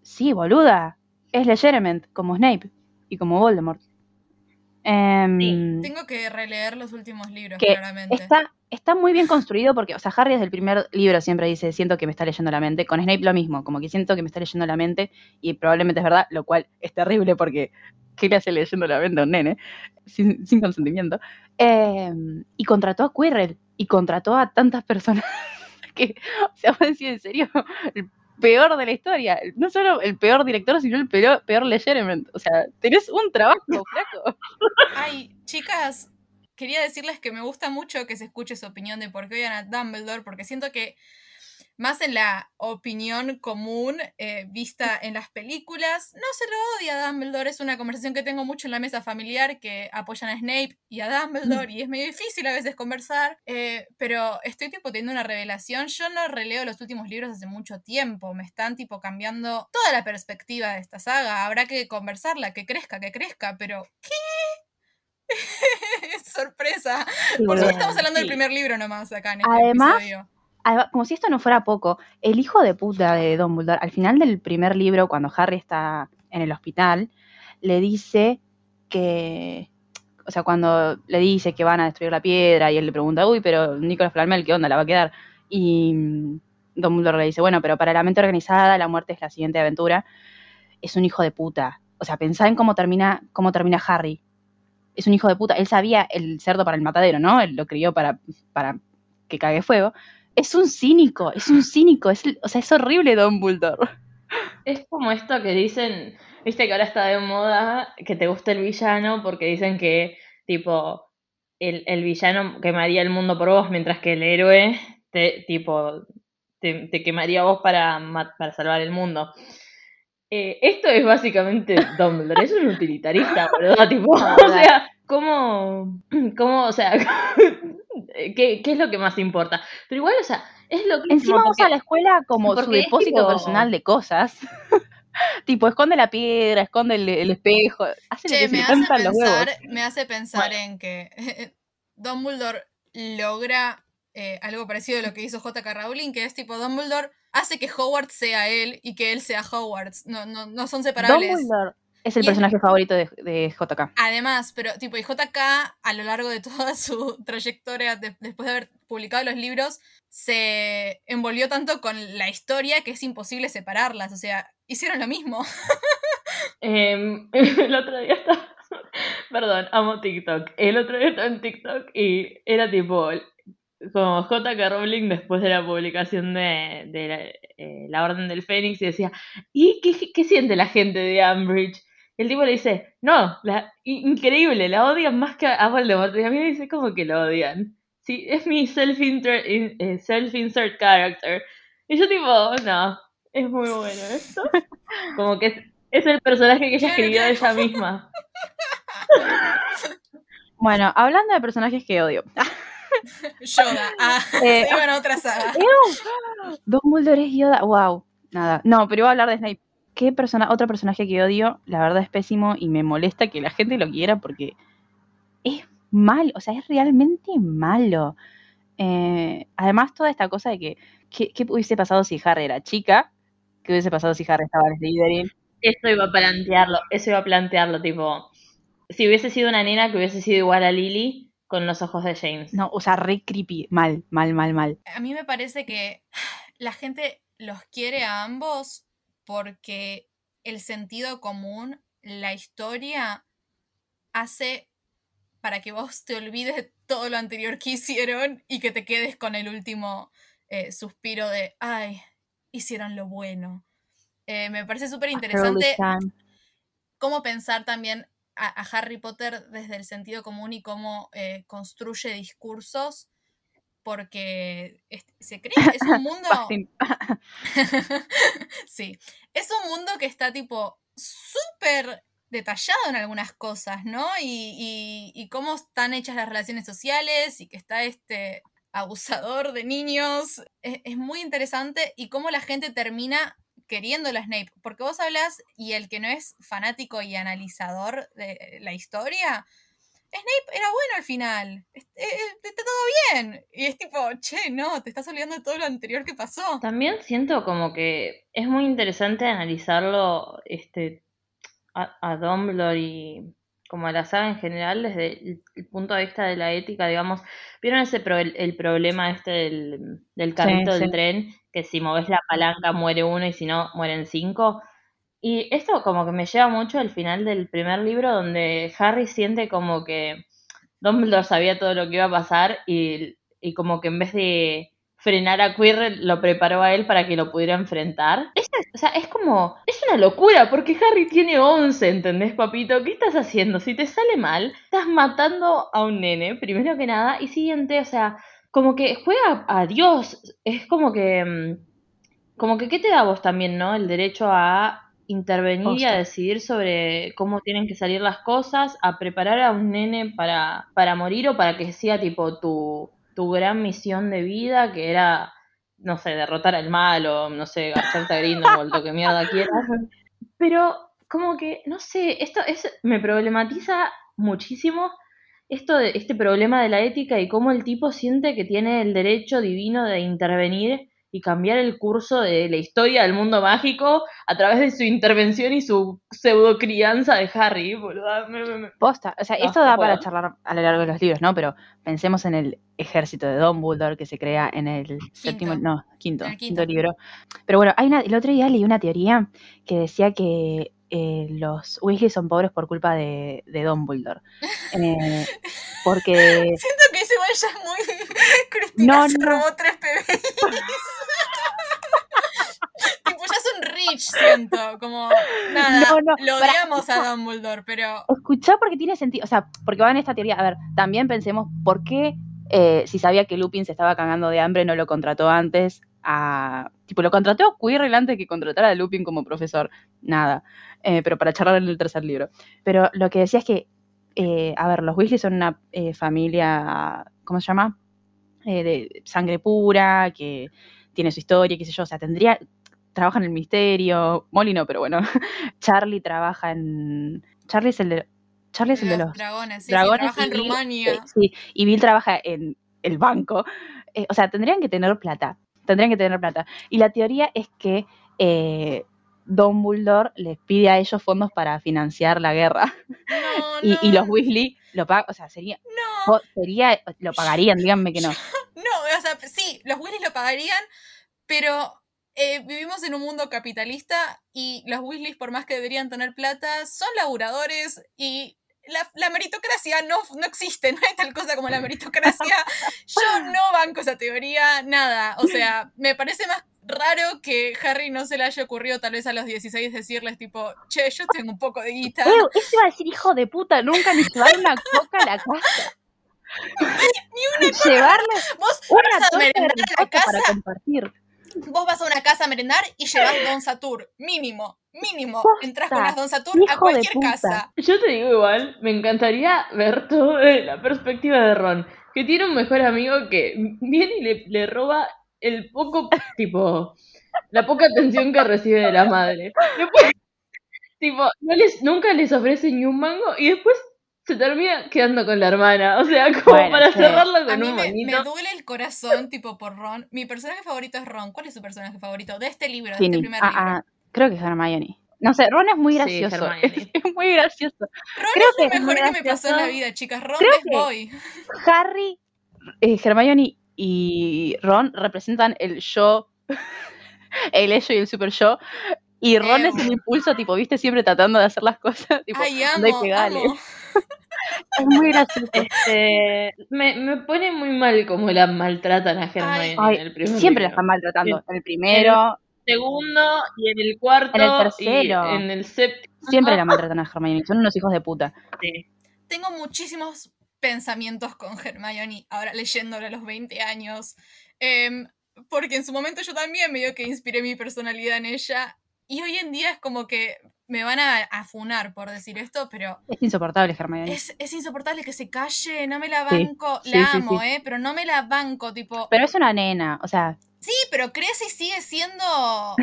Sí, boluda. Es Legerement, como Snape y como Voldemort. Em, Tengo que releer los últimos libros, que claramente. está, está muy bien construido porque, o sea, Harry desde el primer libro siempre dice, siento que me está leyendo la mente. Con Snape lo mismo, como que siento que me está leyendo la mente y probablemente es verdad, lo cual es terrible porque ¿qué le hace leyendo la mente a un nene? Sin, sin consentimiento. Eh, y contrató a Quirrell y contrató a tantas personas que, o sea, vos decís, en serio, el peor de la historia. No solo el peor director, sino el peor, peor Legerement. O sea, tenés un trabajo, flaco. Ay, chicas, quería decirles que me gusta mucho que se escuche su opinión de por qué odian a Dumbledore, porque siento que más en la opinión común eh, vista en las películas, no se lo odia a Dumbledore, es una conversación que tengo mucho en la mesa familiar, que apoyan a Snape y a Dumbledore, y es medio difícil a veces conversar, eh, pero estoy tipo teniendo una revelación, yo no releo los últimos libros hace mucho tiempo, me están tipo cambiando toda la perspectiva de esta saga, habrá que conversarla, que crezca, que crezca, pero ¿qué? Sorpresa. Por suerte estamos hablando del primer libro nomás acá en este Además, episodio. Como si esto no fuera poco, el hijo de puta de Dumbledore, al final del primer libro, cuando Harry está en el hospital, le dice que, o sea, cuando le dice que van a destruir la piedra y él le pregunta, uy, pero Nicolás Flamel, ¿qué onda? ¿La va a quedar? Y mm, Dumbledore le dice, bueno, pero para la mente organizada la muerte es la siguiente aventura. Es un hijo de puta. O sea, pensá en cómo termina, cómo termina Harry. Es un hijo de puta. Él sabía el cerdo para el matadero, ¿no? Él lo crió para, para que cague fuego. Es un cínico, es un cínico, o sea, es horrible Dumbledore. Es como esto que dicen, viste que ahora está de moda que te gusta el villano porque dicen que, tipo, el, el villano quemaría el mundo por vos, mientras que el héroe, te, tipo, te, quemaría vos para, para salvar el mundo. Eh, esto es básicamente Dumbledore, es un utilitarista, boludo, tipo, o sea, ¿cómo, cómo, o sea, ¿qué, qué es lo que más importa? Pero igual, o sea, es lo que Encima usa la escuela como su porque depósito tipo- personal de cosas. tipo, esconde la piedra, esconde el, el espejo, hace lo Che, que se me hace, cantan los huevos. pensar, me hace pensar en que Dumbledore logra eh, algo parecido a lo que hizo J.K. Rowling, que es tipo Dumbledore hace que Hogwarts sea él y que él sea Hogwarts. No, no, no son separables. Dumbledore es el Y es- personaje favorito de, de JK. Además, pero tipo, y JK a lo largo de toda su trayectoria, de- después de haber publicado los libros, se envolvió tanto con la historia que es imposible separarlas. O sea, hicieron lo mismo. Em, el otro día estaba. Perdón, amo TikTok. El otro día estaba en TikTok y era tipo. Como J.K. Rowling después de la publicación de, de la, eh, La Orden del Fénix y decía: ¿Y qué, qué siente la gente de Ambridge? El tipo le dice: No, la, increíble, la odian más que a Voldemort. Y a mí me dice: ¿Cómo que lo odian? Sí, es mi self-insert eh, self-insert character. Y yo, tipo, no, es muy bueno esto. Como que es, es el personaje que ella escribió de ella misma. Bueno, hablando de personajes que odio. Yoda. Ah, Eh, se iban a otra saga. Dumbledore es Yoda. Wow. Nada. No, pero iba a hablar de Snape. ¿Qué persona, otro personaje que odio? La verdad es pésimo y me molesta que la gente lo quiera porque es malo. O sea, es realmente malo. Eh, además, toda esta cosa de que, ¿qué, qué hubiese pasado si Harry era chica? ¿Qué hubiese pasado si Harry estaba en Slytherin? Eso iba a plantearlo, eso iba a plantearlo, tipo, si hubiese sido una nena que hubiese sido igual a Lily con los ojos de James. No, o sea, re creepy. Mal, mal, mal, mal. A mí me parece que la gente los quiere a ambos porque el sentido común la historia hace para que vos te olvides de todo lo anterior que hicieron y que te quedes con el último eh, suspiro de, ay, hicieron lo bueno. Eh, me parece súper interesante cómo pensar también a, Harry Potter desde el sentido común y cómo eh, construye discursos, porque se cree, es un mundo... sí, es un mundo que está tipo súper detallado en algunas cosas, ¿no? Y, y, cómo están hechas las relaciones sociales y que está este abusador de niños. Es, es, muy interesante y cómo la gente termina queriendo a Snape. Porque vos hablas y el que no es fanático y analizador de la historia, Snape era bueno al final. Eh, está todo bien. Y es tipo, che, no, te estás olvidando de todo lo anterior que pasó. También siento como que es muy interesante analizarlo este, a, Dumbledore y como a la saga en general desde el, punto de vista de la ética, digamos, ¿vieron ese el, problema este del, del carrito del tren? Que si moves la palanca muere uno y si no mueren cinco. Y esto como que me lleva mucho al final del primer libro donde Harry siente como que Dumbledore sabía todo lo que iba a pasar y, y como que en vez de frenar a Quirrell lo preparó a él para que lo pudiera enfrentar. Es, o sea, es como, es una locura, porque Harry tiene 11, ¿entendés, papito? ¿Qué estás haciendo? Si te sale mal, estás matando a un nene, primero que nada, y siguiente, o sea, como que juega a Dios, es como que, mm, como que, ¿qué te da vos también, no? El derecho a intervenir y a decidir sobre cómo tienen que salir las cosas, a preparar a un nene para, para morir o para que sea tipo tu tu gran misión de vida, que era, no sé, derrotar al mal o, no sé, gastarte a Grindelwald, lo que mierda quieras. Pero como que, no sé, esto es, me problematiza muchísimo esto de este problema de la ética y cómo el tipo siente que tiene el derecho divino de intervenir y cambiar el curso de la historia del mundo mágico a través de su intervención y su pseudo crianza de Harry, boludo. Posta, o sea, esto da para charlar a lo largo de los libros, ¿no? Pero pensemos en el ejército de Dumbledore que se crea en el séptimo, no, quinto, quinto. libro. Pero bueno, hay una, el otro día leí una teoría que decía que eh, los Weasley son pobres por culpa de, de Dumbledore. Eh, porque... Siento que ese igual ya es muy... Cristina no, se robó tres PBIs. tipo, ya son rich, siento. Como, nada, lo odiamos a Dumbledore, pero... Escuchá porque tiene sentido, o sea, porque va en esta teoría. A ver, también pensemos por qué eh, si sabía que Lupin se estaba cagando de hambre, no lo contrató antes a... Tipo, lo contrató a Quirrell antes que contratara a Lupin como profesor. Nada. Eh, pero para charlar en el tercer libro. Pero lo que decía es que, eh, a ver, los Weasley son una familia, ¿cómo se llama? de sangre pura, que tiene su historia, qué sé yo. O sea, tendría... Trabaja en el misterio. Molly no, pero bueno. Charlie trabaja en... Charlie es el de Charlie es el de los dragones, sí, trabaja en Rumania. Eh, sí, y Bill trabaja en el banco. Eh, o sea, tendrían que tener plata. Tendrían que tener plata. Y la teoría es que eh, Don Bulldor les pide a ellos fondos para financiar la guerra. y, los Weasley lo pagan, o sea, sería, no. sería, lo pagarían, díganme que no. no, o sea, sí, los Weasley lo pagarían, pero eh, vivimos en un mundo capitalista y los Weasley, por más que deberían tener plata, son laburadores y la, meritocracia no, no existe, no hay tal cosa como la meritocracia. Yo no banco esa teoría, nada. O sea, me parece más raro que Harry no se le haya ocurrido tal vez a los 16 decirles tipo, che, yo tengo un poco de guita. Eso iba a decir hijo de puta, nunca ni llevar una coca a la casa. ni una coca. Vos una vas a merendar a la casa. Para compartir vos vas a una casa a merendar y llevas Don Satur, mínimo, mínimo. Entras con las Don Satur a cualquier casa. Yo te digo igual, me encantaría ver todo de la perspectiva de Ron, que tiene un mejor amigo que viene y le, roba el poco, tipo, la poca atención que recibe de la madre. Después, tipo, no les, nunca les ofrece ni un mango y después se termina quedando con la hermana. O sea, como para cerrarlo con a mí un me, me, duele el corazón, tipo, por Ron. Mi personaje favorito es Ron. ¿Cuál es su personaje favorito de este libro, de este primer ah, libro? Ah, creo que es Hermione. No sé, Ron es muy gracioso. es, muy gracioso. Ron creo es lo mejor que me pasó en la vida, chicas. Ron es boy. Harry, eh, Hermione y Ron representan el yo, el ello y el super yo Y Ron es Em. el impulso, tipo, viste, siempre tratando de hacer las cosas, tipo, Ay, amo, pegale. amo. Es muy gracioso. Este, me, me pone muy mal cómo la maltratan a Hermione Ay, en el primer siempre la están maltratando. En el primero, segundo y en el cuarto En el tercero. y en el séptimo. siempre la maltratan a Hermione. Son unos hijos de puta. Tengo muchísimos pensamientos con Hermione, ahora leyéndola a los 20 años. Em, porque en su momento yo también medio que inspiré mi personalidad en ella. Y hoy en día es como que me van a afunar por decir esto, pero Es insoportable, Hermione. es, es insoportable que se calle, no me la banco. sí, la sí, amo, sí. ¿eh? Pero no me la banco, tipo. Pero es una nena, o sea, Sí, pero crece y sigue siendo.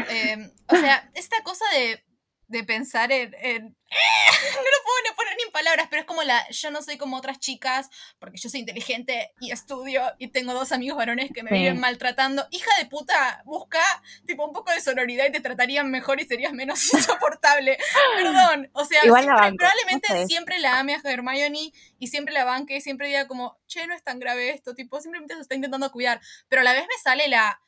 eh, o sea, esta cosa de, de pensar en. en- no lo puedo ni poner ni en palabras, pero es como la. Yo no soy como otras chicas, porque yo soy inteligente y estudio y tengo dos amigos varones que me Sí. viven maltratando. Hija de puta, busca tipo un poco de sonoridad y te tratarían mejor y serías menos insoportable. Perdón. O sea, siempre- banco, probablemente no sé. siempre la ame a Hermione y siempre la banque y siempre diga como, che, no es tan grave esto, tipo, simplemente se está intentando cuidar. Pero a la vez me sale la.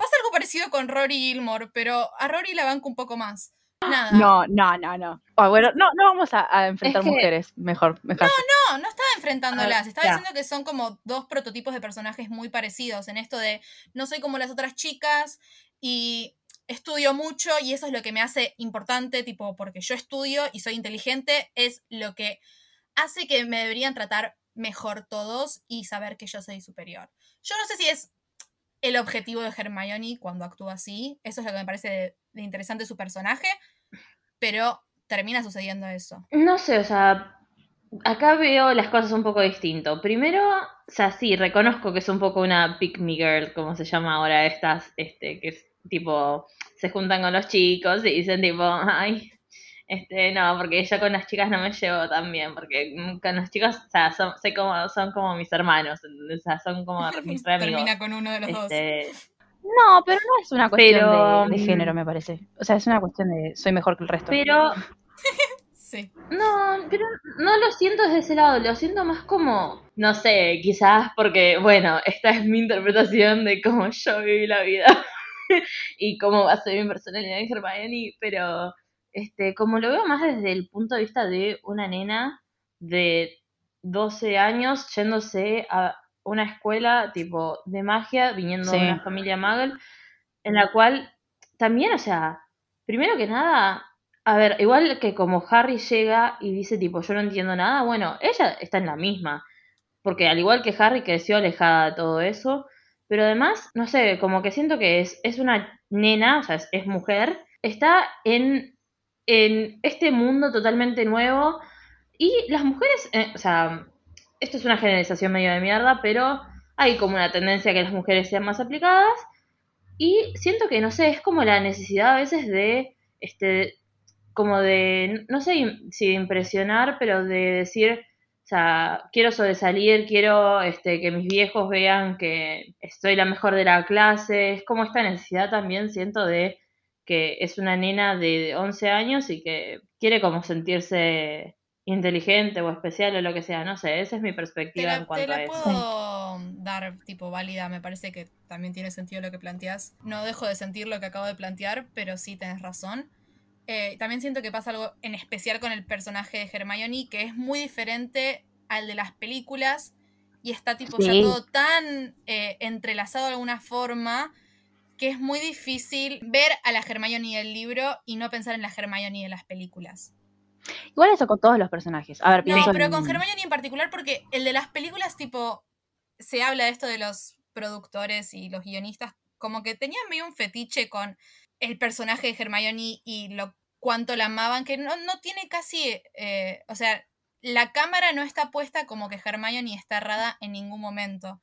Pasa algo parecido con Rory Gilmore, pero a Rory la banco un poco más. Nada. no, no, no, no. Ah, bueno, no, no vamos a, a enfrentar Es que- mujeres. Mejor, mejor. No, no estaba enfrentándolas. Ah, Estaba diciendo que son como dos prototipos de personajes muy parecidos en esto de no soy como las otras chicas y estudio mucho y eso es lo que me hace importante, tipo, porque yo estudio y soy inteligente, es lo que hace que me deberían tratar mejor todos y saber que yo soy superior. Yo no sé si es el objetivo de Hermione cuando actúa así, eso es lo que me parece de, de interesante su personaje, pero termina sucediendo eso. No sé, o sea, acá veo las cosas un poco distinto. Primero, o sea, sí, reconozco que es un poco una pick me girl, como se llama ahora estas, este, que es tipo, se juntan con los chicos y dicen tipo, ay, este, no, porque yo con las chicas no me llevo tan bien, porque con los chicos, o sea, son, sé como, son como mis hermanos, o sea, son como mis re amigos. Termina con uno de los dos. Este, No, pero no es una cuestión Pero, de, de mm, género, me parece. O sea, es una cuestión de soy mejor que el resto. pero Sí. No, pero no lo siento desde ese lado, lo siento más como, no sé, quizás porque, bueno, esta es mi interpretación de cómo yo viví la vida y cómo va a ser mi personalidad en Hermione, pero este, como lo veo más desde el punto de vista de una nena de 12 años yéndose a una escuela tipo de magia, viniendo Sí. de una familia muggle, en la cual también, o sea, primero que nada, a ver, igual que como Harry llega y dice tipo, yo no entiendo nada, bueno, ella está en la misma, porque al igual que Harry creció alejada de todo eso, pero además, no sé, como que siento que es, es una nena, o sea, es, es mujer, está en, en este mundo totalmente nuevo. Y las mujeres, eh, o sea, esto es una generalización medio de mierda, pero hay como una tendencia a que las mujeres sean más aplicadas. Y siento que, no sé, es como la necesidad a veces de, este, como de, no sé si de impresionar, pero de decir, o sea, quiero sobresalir, quiero este, que mis viejos vean que estoy la mejor de la clase, es como esta necesidad también, siento, de que es una nena de 11 años y que quiere como sentirse inteligente o especial o lo que sea, no sé, esa es mi perspectiva la, en te cuanto la a eso. puedo dar tipo válida, me parece que también tiene sentido lo que planteas. No dejo de sentir lo que acabo de plantear, pero sí tenés razón. Eh, también siento que pasa algo en especial con el personaje de Hermione, que es muy diferente al de las películas y está tipo ya todo tan eh, entrelazado de alguna forma que es muy difícil ver a la Hermione del libro y no pensar en la Hermione de las películas. Igual eso con todos los personajes. A ver, No, pero en- con Hermione en particular porque el de las películas, tipo, se habla de esto de los productores y los guionistas, como que tenían medio un fetiche con el personaje de Hermione y lo cuánto la amaban, que no, no tiene casi, eh, o sea, la cámara no está puesta como que Hermione está errada en ningún momento.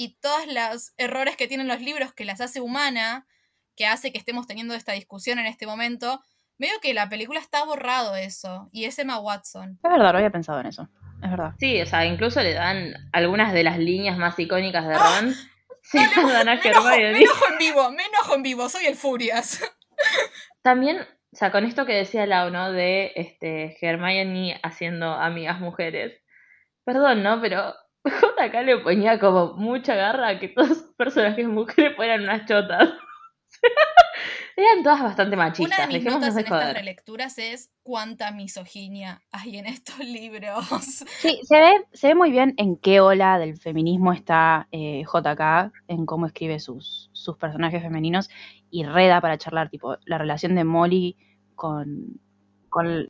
Y todos los errores que tienen los libros que las hace humana, que hace que estemos teniendo esta discusión en este momento, medio que la película está borrado eso. Y es Emma Watson. Es verdad, no había pensado en eso. Es verdad. Sí, o sea, incluso le dan algunas de las líneas más icónicas de ¡Ah! Ron. Se las dan a Me enojo, me Hermione. enojo en vivo, me enojo en vivo, soy el Furias. También, o sea, con esto que decía Lau, ¿no? De este, Hermione haciendo amigas mujeres. Perdón, ¿no? Pero JK le ponía como mucha garra a que todos los personajes mujeres fueran unas chotas. Eran todas bastante Una machistas, de mis notas de en estas relecturas es cuánta misoginia hay en estos libros. Sí, se ve, se ve muy bien en qué ola del feminismo está eh, JK, en cómo escribe sus, sus personajes femeninos, y reda para charlar, tipo, la relación de Molly con, con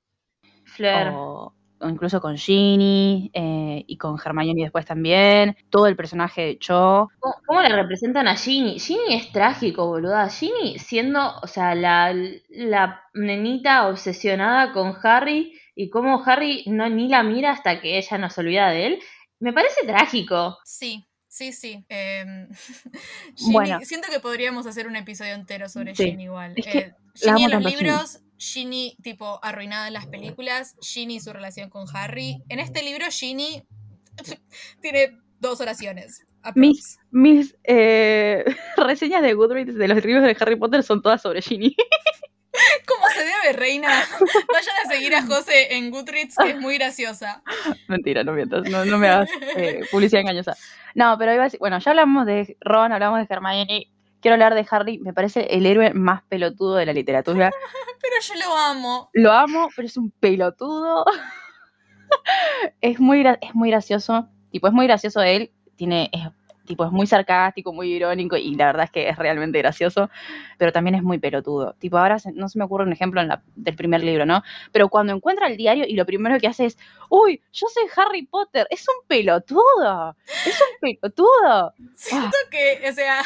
Fleur. o, o incluso con Ginny, eh, y con Hermione después también, todo el personaje de Cho, ¿Cómo, cómo la representan a Ginny? Ginny es trágico, boluda. Ginny siendo, o sea, la, la nenita obsesionada con Harry y cómo Harry no ni la mira hasta que ella no se olvida de él. Me parece trágico. Sí, sí, sí. Em, Ginny- Bueno. siento que podríamos hacer un episodio entero sobre Sí. Ginny igual. Es que Eh, Ginny en los libros, Ginny tipo arruinada en las películas, Ginny y su relación con Harry. En este libro Ginny tiene dos oraciones. Mis, mis eh, reseñas de Goodreads de los libros de Harry Potter son todas sobre Ginny. ¿Cómo se debe, reina? Vayan a seguir a José en Goodreads, que es muy graciosa. Mentira, no mientas, no, no me hagas eh, publicidad engañosa. No, pero iba a decir, bueno, ya hablamos de Ron, hablamos de Hermione, quiero hablar de Harry, me parece el héroe más pelotudo de la literatura. Pero yo lo amo. Lo amo, pero es un pelotudo. es, muy, es muy gracioso, tipo, es muy gracioso él, tiene, es, tipo, es muy sarcástico, muy irónico, y la verdad es que es realmente gracioso, pero también es muy pelotudo. Tipo, ahora se- no se me ocurre un ejemplo en la- del primer libro, ¿no? Pero cuando encuentra el diario y lo primero que hace es, uy, yo soy Harry Potter, es un pelotudo, es un pelotudo. Siento que, o sea,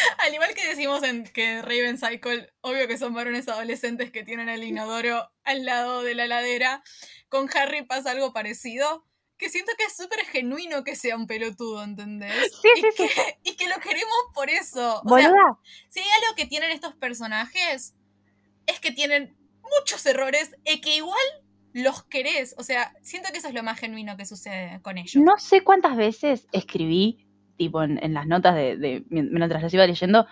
al igual que decimos en que Raven Cycle, obvio que son varones adolescentes que tienen el inodoro al lado de la ladera, con Harry pasa algo parecido. Que siento que es súper genuino que sea un pelotudo, ¿entendés? Sí, y, sí, sí. que, y que lo queremos por eso. O sea, si hay algo que tienen estos personajes, es que tienen muchos errores y que igual los querés. O sea, siento que eso es lo más genuino que sucede con ellos. No sé cuántas veces escribí, tipo en, en las notas de, de- mientras las iba leyendo,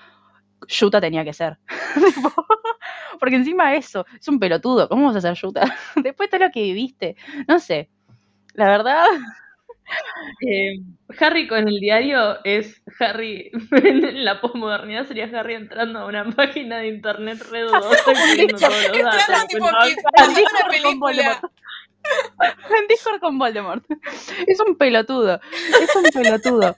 Yuta tenía que ser. Porque encima eso, es un pelotudo. ¿Cómo vas a ser Yuta? Después de todo lo que viviste. No sé. La verdad, Eh, Harry con el diario es Harry, en la posmodernidad sería Harry entrando a una página de internet re dudosa en Discord con Voldemort. Es un pelotudo. Es un pelotudo.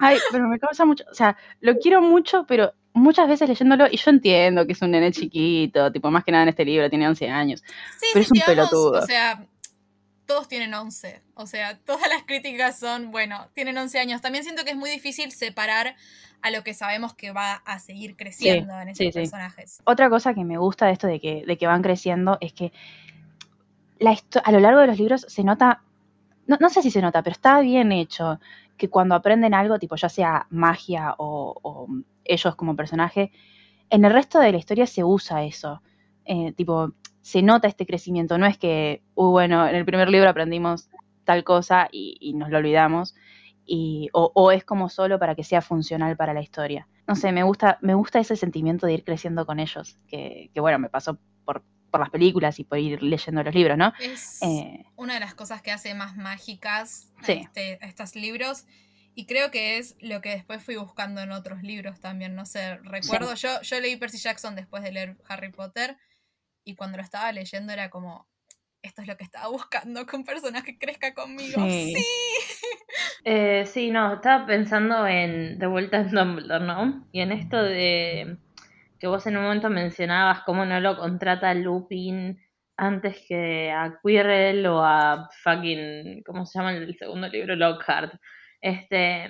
Ay, pero me causa mucho. O sea, lo quiero mucho, pero muchas veces leyéndolo, y yo entiendo que es un nene chiquito, tipo, más que nada en este libro, tiene 11 años. Sí, Pero sí, es un pelotudo. O sea, todos tienen 11. O sea, todas las críticas son, bueno, tienen 11 años. También siento que es muy difícil separar a lo que sabemos que va a seguir creciendo en sí. personajes. Otra cosa que me gusta de esto de que, de que van creciendo es que la a lo largo de los libros se nota, no, no sé si se nota, pero está bien hecho que cuando aprenden algo, tipo ya sea magia o, ellos como personaje, en el resto de la historia se usa eso. Eh, tipo, se nota este crecimiento. No es que, "Uh, bueno, en el primer libro aprendimos tal cosa y, y nos lo olvidamos. Y, o, o es como solo para que sea funcional para la historia. No sé, me gusta, me gusta ese sentimiento de ir creciendo con ellos, que, que bueno, me pasó por, las películas y por ir leyendo los libros, ¿no? Es Eh, una de las cosas que hace más mágicas Sí. este- estos libros. Y creo que es lo que después fui buscando en otros libros también. No sé, recuerdo, yo, yo leí Percy Jackson después de leer Harry Potter. Y cuando lo estaba leyendo era como, esto es lo que estaba buscando, que un personaje crezca conmigo. Sí. Sí. Eh, sí, no, estaba pensando en de vuelta en Dumbledore, ¿no? Y en esto de que vos en un momento mencionabas cómo no lo contrata Lupin antes que a Quirrell o a fucking, ¿cómo se llama el segundo libro? Lockhart. Este,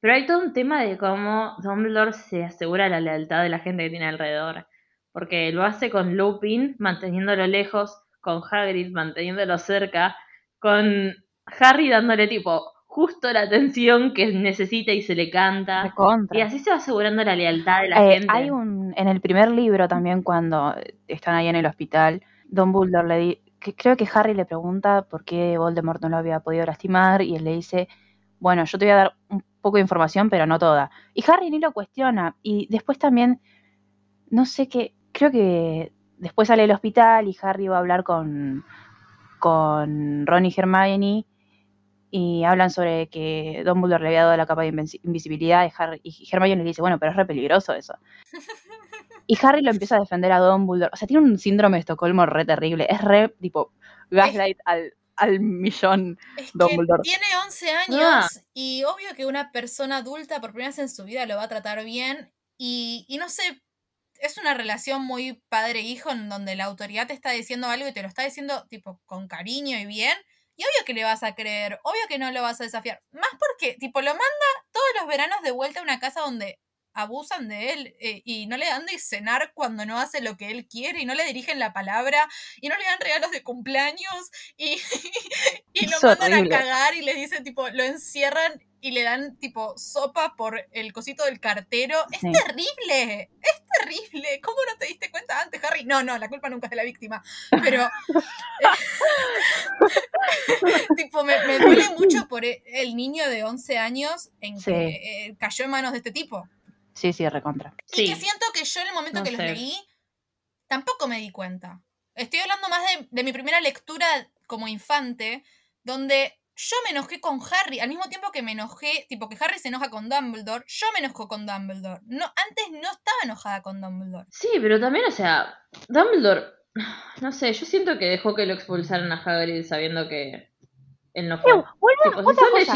pero hay todo un tema de cómo Dumbledore se asegura la lealtad de la gente que tiene alrededor. Porque lo hace con Lupin, manteniéndolo lejos, con Hagrid, manteniéndolo cerca, con Harry dándole tipo justo la atención que necesita y se le canta. Y así se va asegurando la lealtad de la Eh, gente. hay un, en el primer libro también, cuando están ahí en el hospital, Don Dumbledore le di- que creo que Harry le pregunta por qué Voldemort no lo había podido lastimar y él le dice, bueno, yo te voy a dar un poco de información, pero no toda. Y Harry ni lo cuestiona. Y después también, no sé qué, creo que después sale del hospital y Harry va a hablar con, con Ron y Hermione y hablan sobre que Dumbledore le había dado la capa de invisibilidad y, Harry, y Hermione le dice, bueno, pero es re peligroso eso. Y Harry lo empieza a defender a Dumbledore. O sea, tiene un síndrome de Estocolmo re terrible. Es re, tipo, gaslight al, al millón Es Dumbledore. que tiene 11 años Ah. y obvio que una persona adulta por primera vez en su vida lo va a tratar bien y, y no sé, es una relación muy padre-hijo en donde la autoridad te está diciendo algo y te lo está diciendo tipo con cariño y bien. Y obvio que le vas a creer, obvio que no lo vas a desafiar. Más porque, tipo, lo manda todos los veranos de vuelta a una casa donde abusan de él eh, y no le dan de cenar cuando no hace lo que él quiere y no le dirigen la palabra y no le dan regalos de cumpleaños y, y lo Es mandan horrible. a cagar y le dicen tipo, lo encierran y le dan tipo sopa por el cosito del cartero. Es Sí. terrible, es terrible. ¿Cómo no te diste cuenta antes, Harry? No, no, la culpa nunca es de la víctima. Pero tipo, me, me duele mucho por e- el niño de 11 años en Sí. que eh, cayó en manos de este tipo. Sí, sí, recontra. Y Sí. que siento que yo en el momento No que los sé. leí, tampoco me di cuenta. Estoy hablando más de, de mi primera lectura como infante, donde yo me enojé con Harry, al mismo tiempo que me enojé, tipo que Harry se enoja con Dumbledore, yo me enojo con Dumbledore. No, antes no estaba enojada con Dumbledore. Sí, pero también, o sea, Dumbledore, no sé, yo siento que dejó que lo expulsaran a Hagrid sabiendo que si otra cosa.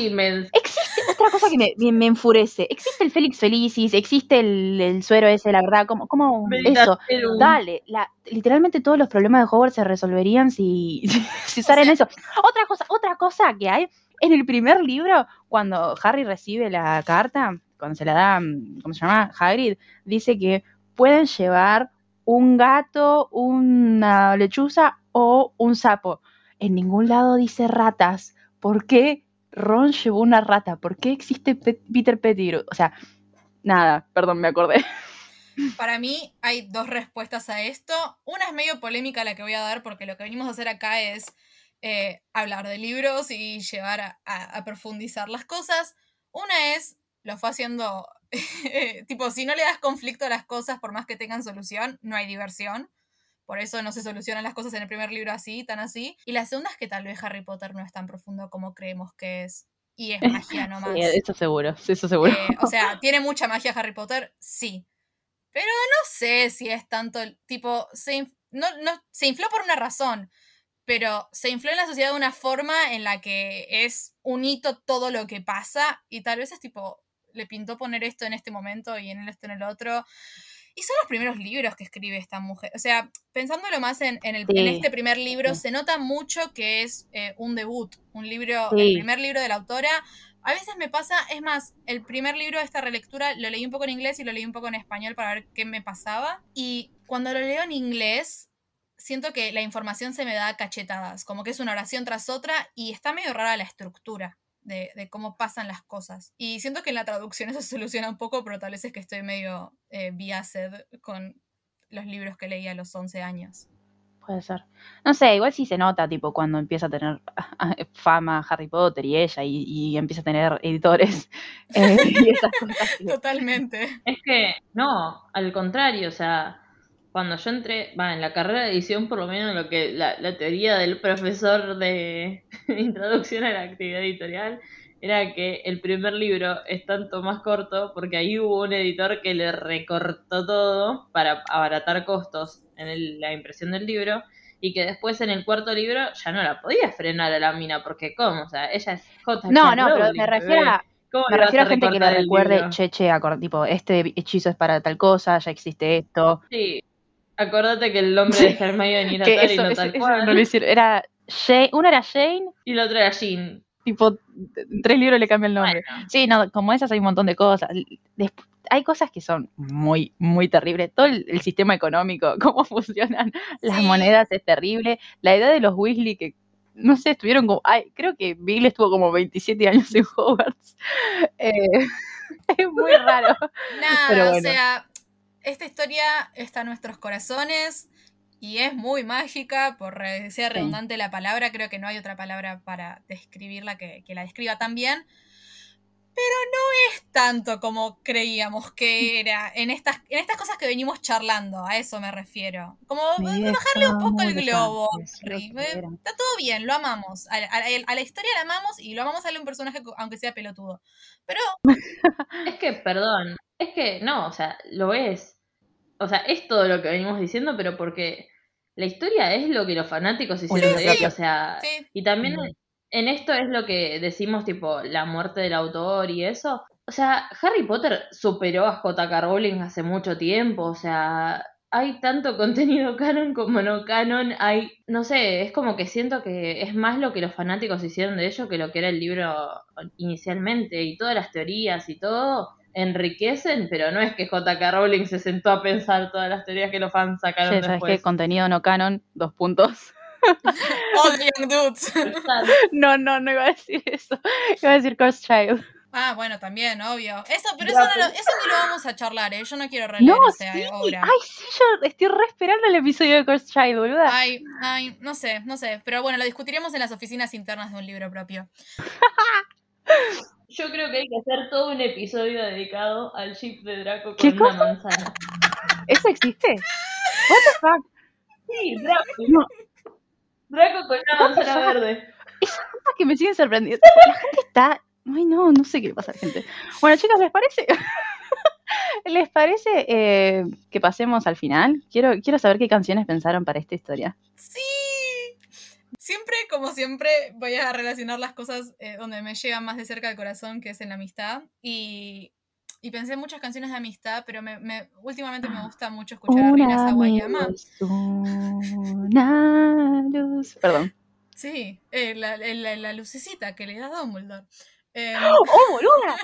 Existe otra cosa que me, me- me enfurece. Existe el Félix Felicis, existe el, el suero ese, la verdad, como, como eso. Dale, la, literalmente todos los problemas de Hogwarts se resolverían si, si, sea- eso. Otra cosa, otra cosa que hay en el primer libro, cuando Harry recibe la carta, cuando se la da, mm, ¿cómo se llama? Hagrid, dice que pueden llevar un gato, una lechuza o un sapo. En ningún lado dice ratas. ¿Por qué Ron llevó una rata? ¿Por qué existe Pe- Peter Pettigrew? O sea, nada, perdón, me acordé. Para mí hay dos respuestas a esto. Una es medio polémica la que voy a dar porque lo que venimos a hacer acá es eh, hablar de libros y llevar a- a profundizar las cosas. Una es, lo fue haciendo, tipo, si no le das conflicto a las cosas por más que tengan solución, no hay diversión. Por eso no se solucionan las cosas en el primer libro así, tan así. Y la segunda es que tal vez Harry Potter no es tan profundo como creemos que es. Y es magia nomás. Sí, eso seguro, sí, eso seguro. Eh, o sea, ¿tiene mucha magia Harry Potter? Sí. Pero no sé si es tanto, tipo, se, no, no, se infló por una razón, pero se infló en la sociedad de una forma en la que es un hito todo lo que pasa y tal vez es tipo, le pintó poner esto en este momento y en esto en el otro. Y son los primeros libros que escribe esta mujer. O sea, pensándolo más en, en el, en este primer libro, sí. se nota mucho que es eh, un debut, un libro, Sí. el primer libro de la autora. A veces me pasa, es más, el primer libro de esta relectura lo leí un poco en inglés y lo leí un poco en español para ver qué me pasaba. Y cuando lo leo en inglés, siento que la información se me da cachetadas, como que es una oración tras otra y está medio rara la estructura de, de cómo pasan las cosas. Y siento que en la traducción eso se soluciona un poco, pero tal vez es que estoy medio eh, biased con los libros que leí a los 11 años. Puede ser. No sé, igual sí se nota, tipo, cuando empieza a tener fama Harry Potter y ella, y, y empieza a tener editores eh, y esas cosas. que- Totalmente. Es que, no, al contrario, o sea, cuando yo entré, va, en la carrera de edición, por lo menos lo que la, la teoría del profesor de introducción a la actividad editorial era que el primer libro es tanto más corto porque ahí hubo un editor que le recortó todo para abaratar costos en el- la impresión del libro y que después en el cuarto libro ya no la podía frenar a la mina porque cómo, o sea, ella es J. No, no, pero me refiero a, ¿Cómo me refiero a gente que le recuerde, che, che, tipo, este hechizo es para tal cosa, ya existe esto. Sí, acordate que el nombre de Hermione era Que tal y no tal cual. no lo hicieron. Era Jane, uno era Jane, Y el otro era Jean. tipo, tres libros le cambia el nombre. Bueno, Sí, no, como esas hay un montón de cosas. Hay cosas que son muy, muy terribles. Todo el, el sistema económico, cómo funcionan las Sí. monedas es terrible. La edad de los Weasley que, no sé, estuvieron como, ay, creo que Bill estuvo como 27 años en Hogwarts. Eh, es muy raro. Nada, Pero o bueno. sea, esta historia está en nuestros corazones y es muy mágica, por sea redundante la palabra, creo que no hay otra palabra para describirla que, que la describa tan bien. Pero no es tanto como creíamos que era en estas, en estas cosas que venimos charlando, a eso me refiero. Como bajarle un poco el globo. Está todo bien, lo amamos. A, a- a la historia la amamos y lo amamos a un personaje aunque sea pelotudo. Pero es que, perdón, es que no, o sea, lo es. o sea, es todo lo que venimos diciendo, pero porque la historia es lo que los fanáticos hicieron Sí, de sí. ella, o sea, Sí. y también en esto es lo que decimos, tipo, la muerte del autor y eso. O sea, Harry Potter superó a J.K. Rowling hace mucho tiempo, o sea, hay tanto contenido canon como no canon, hay, no sé, es como que siento que es más lo que los fanáticos hicieron de ello que lo que era el libro inicialmente, y todas las teorías y todo enriquecen, pero no es que J.K. Rowling se sentó a pensar todas las teorías que los fans sacaron ¿sabes después. qué? Contenido no canon, dos puntos. All dudes. No, no, no iba a decir eso. Iba a decir Cursed Child. Ah, bueno, también, obvio. Eso, pero eso, no lo, eso ni lo vamos a charlar, ¿eh? Yo no quiero releer No, esa sí. obra. Ay, sí, yo estoy re esperando el episodio de Cursed Child, boluda. Ay, ay, no sé, no sé. Pero bueno, lo discutiremos en las oficinas internas de un libro propio. Yo creo que hay que hacer todo un episodio dedicado al chip de Draco ¿Qué con una manzana. ¿Eso existe? What the fuck? Sí, Draco. No. Draco con una manzana verde. Cosas que me siguen sorprendiendo. La gente está. Ay, no, no sé qué le pasa a la gente. Bueno, chicas, ¿les parece? ¿Les parece eh, que pasemos al final? Quiero, quiero saber qué canciones pensaron para esta historia. Sí. Siempre, como siempre, voy a relacionar las cosas eh, donde me llegan más de cerca al corazón, que es en la amistad. Y, y pensé en muchas canciones de amistad, pero me, me- últimamente me gusta mucho escuchar a Rina Sawayama. luz, una luz. Perdón. Sí, eh, la, la- la lucecita que le da Dumbledore. Em, ¡Oh, boluda!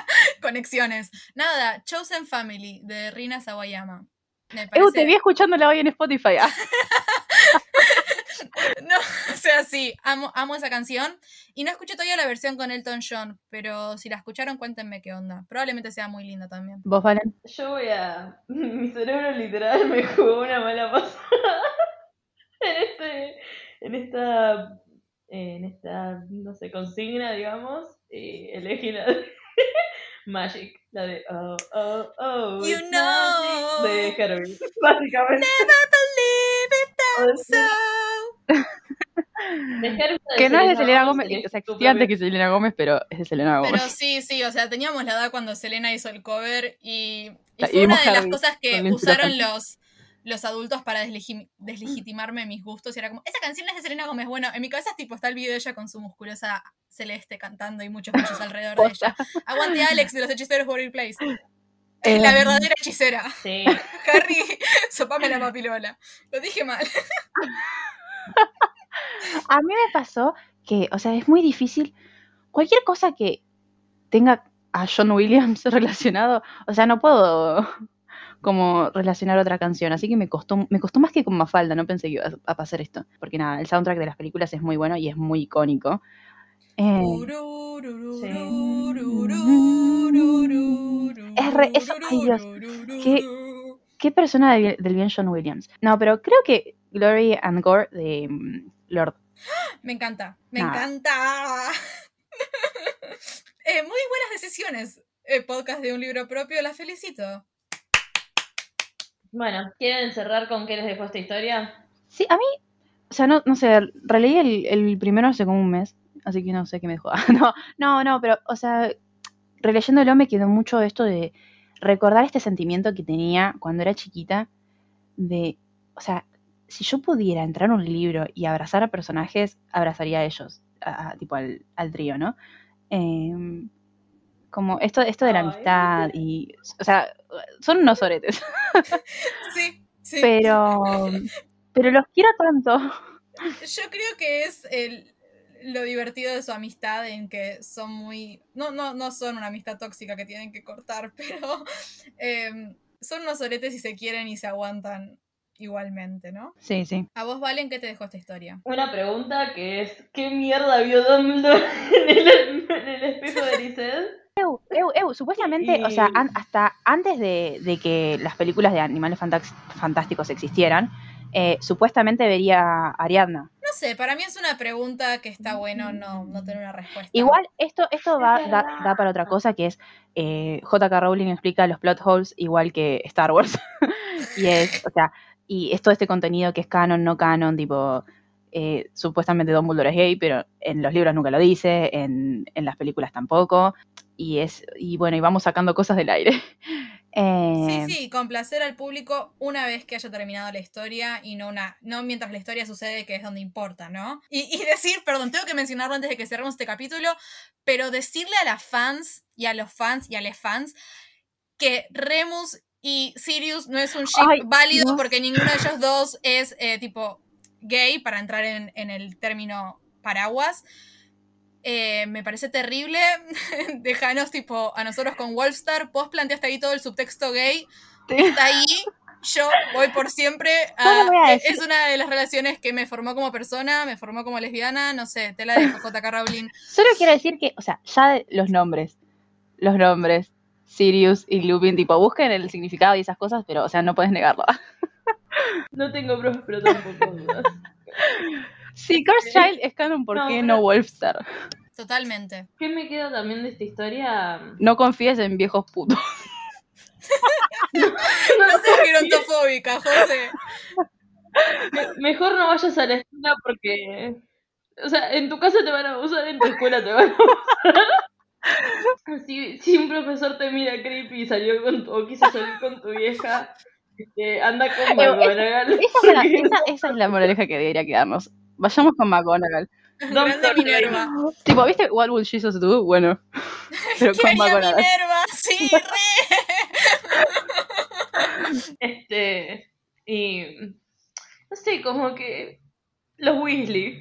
conexiones. Nada, Chosen Family de Rina Sawayama. Me Eu, te vi escuchándola hoy en Spotify. Ah, No, o sea, sí, amo, amo esa canción. Y no escuché todavía la versión con Elton John, pero si la escucharon, cuéntenme qué onda. Probablemente sea muy linda también. ¿Vos, Valen? Yo voy a. Mi cerebro literal me jugó una mala pasada. en este. En esta. En esta. No sé, consigna, digamos. Y elegí la de. Magic. La de. Oh, oh, oh. You know. magic, De Herbie. Básicamente. De Herbie Que no es de Selena Gómez. elegí O sea, existía antes que Selena Gómez, pero es de Selena Pero Gómez. sí, sí, o sea, teníamos la edad cuando Selena hizo el cover y, y La- fue y una de las cosas que usaron los, los adultos para deslegi- deslegitimarme mis gustos. Y era como, esa canción es de Selena Gómez. Bueno, en mi cabeza tipo está el video de ella con su musculosa celeste cantando y muchos bichos alrededor de ella. Aguante Alex de los hechiceros Warrior Place. Eh, la verdadera hechicera. Sí. Harry, sopame la papilola. Lo dije mal. A mí me pasó que, o sea, es muy difícil. Cualquier cosa que tenga a John Williams relacionado, o sea, no puedo como relacionar otra canción, así que me costó, me costó más que con Mafalda, no pensé que iba a, pasar esto, porque nada, el soundtrack de las películas es muy bueno y es muy icónico. Eh, Es re- ay, Dios, qué- ¿Qué persona del bien, del bien John Williams? No, pero creo que Glory and Gore de mm, Lord. Me encanta, me Nada. encanta. Eh, muy buenas decisiones. eh, podcast de un libro propio, la felicito. Bueno, ¿quieren cerrar con qué les dejó esta historia? Sí, a mí, o sea, no, no sé, releí el, el primero hace como un mes, así que no sé qué me dejó. no, no, no, pero, o sea, releyéndolo me quedó mucho esto de recordar este sentimiento que tenía cuando era chiquita, de, o sea, si yo pudiera entrar a un libro y abrazar a personajes, abrazaría a ellos, a- a- tipo al, al trío, ¿no? Em, como esto, esto de la Ay. amistad y, o sea, son unos oretes. Sí, sí. pero pero los quiero tanto Yo creo que es el, lo divertido de su amistad en que son muy... No, no, no son una amistad tóxica que tienen que cortar, pero em, son unos oretes y se quieren y se aguantan igualmente, ¿no? sí sí A vos, Valen, ¿qué te dejó esta historia? Una pregunta que es, ¿qué mierda vio Dumbledore en el, en el espejo de Lisette? Eu, eu, eu, supuestamente o sea an- hasta antes de, de que las películas de animales fantásticos existieran eh, supuestamente vería a Ariadna No sé, para mí es una pregunta que está bueno no, no tener una respuesta. igual esto esto va, da, da para otra cosa que es eh, J.K. Rowling explica los plot holes igual que Star Wars y es o sea y es todo este contenido que es canon no canon tipo eh, supuestamente Dumbledore es gay, pero en los libros nunca lo dice, en, en las películas tampoco, y es, y bueno, y vamos sacando cosas del aire. Eh, Sí, sí, complacer al público una vez que haya terminado la historia y no una no mientras la historia sucede, que es donde importa, ¿no? Y, y decir, perdón, tengo que mencionarlo antes de que cerremos este capítulo, pero decirle a las fans y a los fans y a les fans que Remus y Sirius no es un ship Ay, válido no. porque ninguno de ellos dos es eh, tipo gay, para entrar en, en el término paraguas. Eh, me parece terrible. Dejanos tipo a nosotros con Wolfstar. Vos planteaste ahí todo el subtexto gay. Sí. Está ahí. Yo voy por siempre. a- a es- una de las relaciones que me formó como persona, me formó como lesbiana. No sé, te la dejo, JK Rowling. Solo quiero decir que, o sea, ya de los nombres, los nombres, Sirius y Lupin, tipo, busquen el significado y esas cosas, pero, o sea, no puedes negarlo. No tengo pruebas, pero tampoco dudas. Sí, Curse Child es canon, ¿por No, qué pero- no Wolfstar? Totalmente. ¿Qué me queda también de esta historia? No confíes en viejos putos. No seas gerontofóbica, José. Me- Mejor no vayas a la escuela porque. O sea, en tu casa te van a abusar, en tu escuela te van a abusar. Si, si un profesor te mira creepy y salió con tu, o quiso salir con tu vieja, anda con Eh, McGonagall. Esa es, la, porque- esa, esa es la moraleja que debería quedarnos. Vayamos con McGonagall. Grande Minerva. Tipo, ¿viste What Will Jesus Do? Bueno, pero ¿Qué con McGonagall. Minerva? Sí, re. Este. Y. No sé, como que. Los Weasley.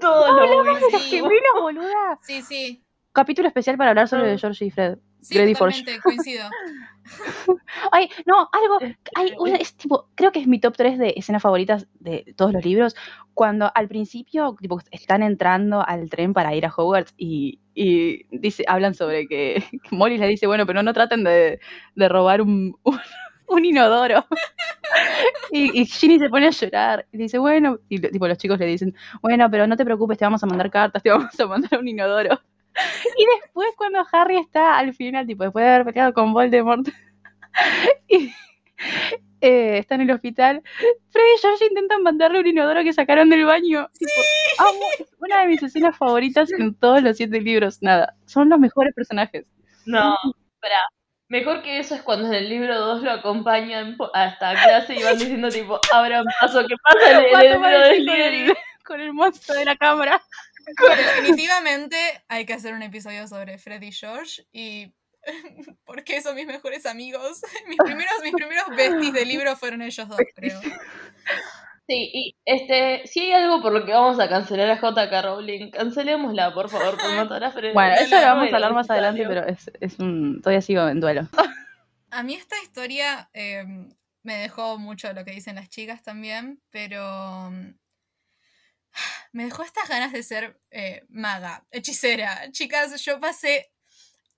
Todos los Weasley. Los gemelos, boluda. Sí, sí. Capítulo especial para hablar sobre No. George y Fred. Sí, Grady totalmente, coincido. Ay, no, algo. Hay una, es tipo, creo que es mi top 3 de escenas favoritas de todos los libros. Cuando al principio, tipo, están entrando al tren para ir a Hogwarts y, y dice, hablan sobre que, que Molly le dice, bueno, pero no traten de, de robar un, un, un inodoro. y, y Ginny se pone a llorar y dice, bueno, y tipo, los chicos le dicen, bueno, pero no te preocupes, te vamos a mandar cartas, te vamos a mandar un inodoro. Y después cuando Harry está al final, tipo, después de haber peleado con Voldemort, y eh, está en el hospital, Fred y George intentan mandarle un inodoro que sacaron del baño. Tipo, amo, una de mis escenas favoritas en todos los siete libros. Nada, son los mejores personajes. No, espera. Mejor que eso es cuando en el libro 2 lo acompañan hasta clase y van diciendo tipo, abran paso, ¿qué pasa en el, libro con el monstruo de la cámara. Definitivamente hay que hacer un episodio sobre Fred y George y porque son mis mejores amigos. Mis primeros, mis primeros besties de libro fueron ellos dos, creo. Sí, y este, si hay algo por lo que vamos a cancelar a JK Rowling, cancelémosla, por favor, por matar a Fred. Bueno, No, eso lo vamos a hablar más adelante, pero es, es un. Todavía sigo en duelo. A mí esta historia eh, me dejó mucho lo que dicen las chicas también, pero me dejó estas ganas de ser eh, maga, hechicera. Chicas, yo pasé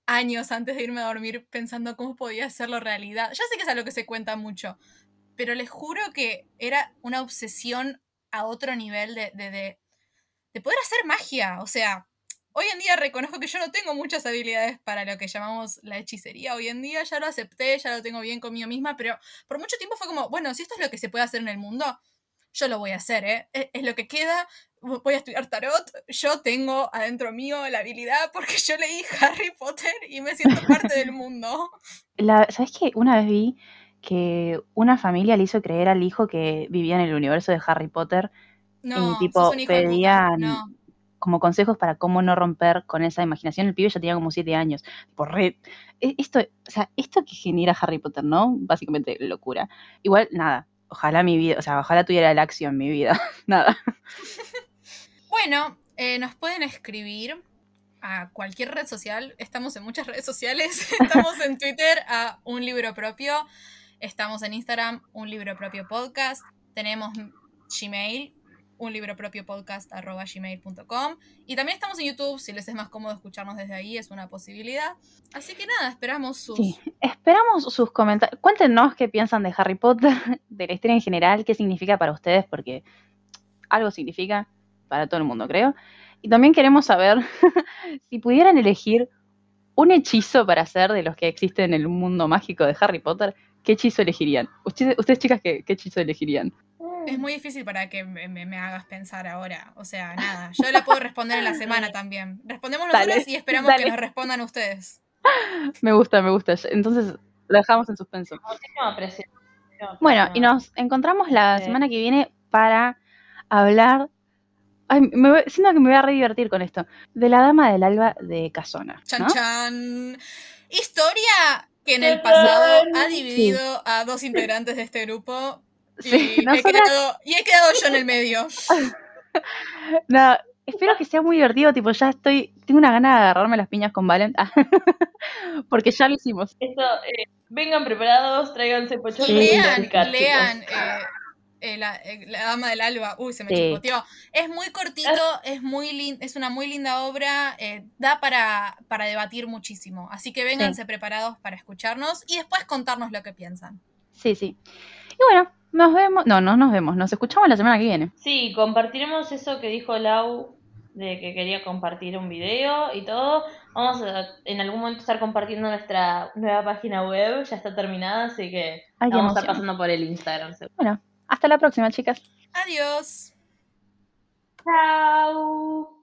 años antes de irme a dormir pensando cómo podía hacerlo realidad. Ya sé que es algo que se cuenta mucho, pero les juro que era una obsesión a otro nivel de, de, de, de poder hacer magia. O sea, hoy en día reconozco que yo no tengo muchas habilidades para lo que llamamos la hechicería. Hoy en día ya lo acepté, ya lo tengo bien conmigo misma, pero por mucho tiempo fue como, bueno, si esto es lo que se puede hacer en el mundo, yo lo voy a hacer, ¿eh? Es, es lo que queda. Voy a estudiar tarot. Yo tengo adentro mío la habilidad porque yo leí Harry Potter y me siento parte del mundo. La, ¿Sabes qué? Una vez vi que una familia le hizo creer al hijo que vivía en el universo de Harry Potter No, y tipo pedían No. como consejos para cómo no romper con esa imaginación. El pibe ya tenía como siete años. Tipo, re- e- esto, o sea, esto que genera Harry Potter, ¿no? Básicamente locura. Igual, nada. Ojalá mi vida, o sea, ojalá tuviera la acción mi vida. nada. Bueno, eh, nos pueden escribir a cualquier red social. Estamos en muchas redes sociales. Estamos en Twitter a Un Libro Propio. Estamos en Instagram, Un Libro Propio Podcast. Tenemos Gmail, un libro propio podcast arroba gmail.com. Y también estamos en YouTube, si les es más cómodo escucharnos desde ahí, es una posibilidad. Así que nada, esperamos sus... Esperamos sus comentarios. Cuéntenos qué piensan de Harry Potter, de la historia en general, qué significa para ustedes, porque algo significa para todo el mundo, creo. Y también queremos saber si pudieran elegir un hechizo para hacer de los que existen en el mundo mágico de Harry Potter, ¿qué hechizo elegirían? Ustedes, chicas, ¿qué, qué hechizo elegirían? Es muy difícil para que me, me- me hagas pensar ahora. O sea, nada. Yo la puedo responder en la semana también. Respondemos nosotros Dale, y esperamos que nos respondan ustedes. Me gusta, me gusta. Entonces, Lo dejamos en suspenso. Presión. Bueno, y nos encontramos la Sí. semana que viene para hablar. Ay, me voy- siento que me voy a re divertir con esto. De la dama del alba de Casona. Chan ¿no? chan. Historia que en el pasado ha dividido a dos integrantes de este grupo. Y, Sí, he nosotras- quedado, y he quedado yo en el medio. No, espero que sea muy divertido. Tipo, ya estoy. Tengo una gana de agarrarme las piñas con Valen. Ah, Porque ya lo hicimos. Esto, eh, vengan preparados, tráiganse pochoclos y lean, lean eh, eh, la, eh, La Dama del Alba. Uy, se me Sí. Es muy cortito, es muy lin- es una muy linda obra. eh, da para, para debatir muchísimo. Así que vénganse preparados para escucharnos y después contarnos lo que piensan. Sí, sí. Y bueno, nos vemos. No, no nos vemos. Nos escuchamos la semana que viene. Sí, compartiremos eso que dijo Lau de que quería compartir un video y todo. Vamos a en algún momento estar compartiendo nuestra nueva página web, ya está terminada, así que Ay, vamos a estar pasando por el Instagram. seguro. Bueno, hasta la próxima, chicas. Adiós. Chao.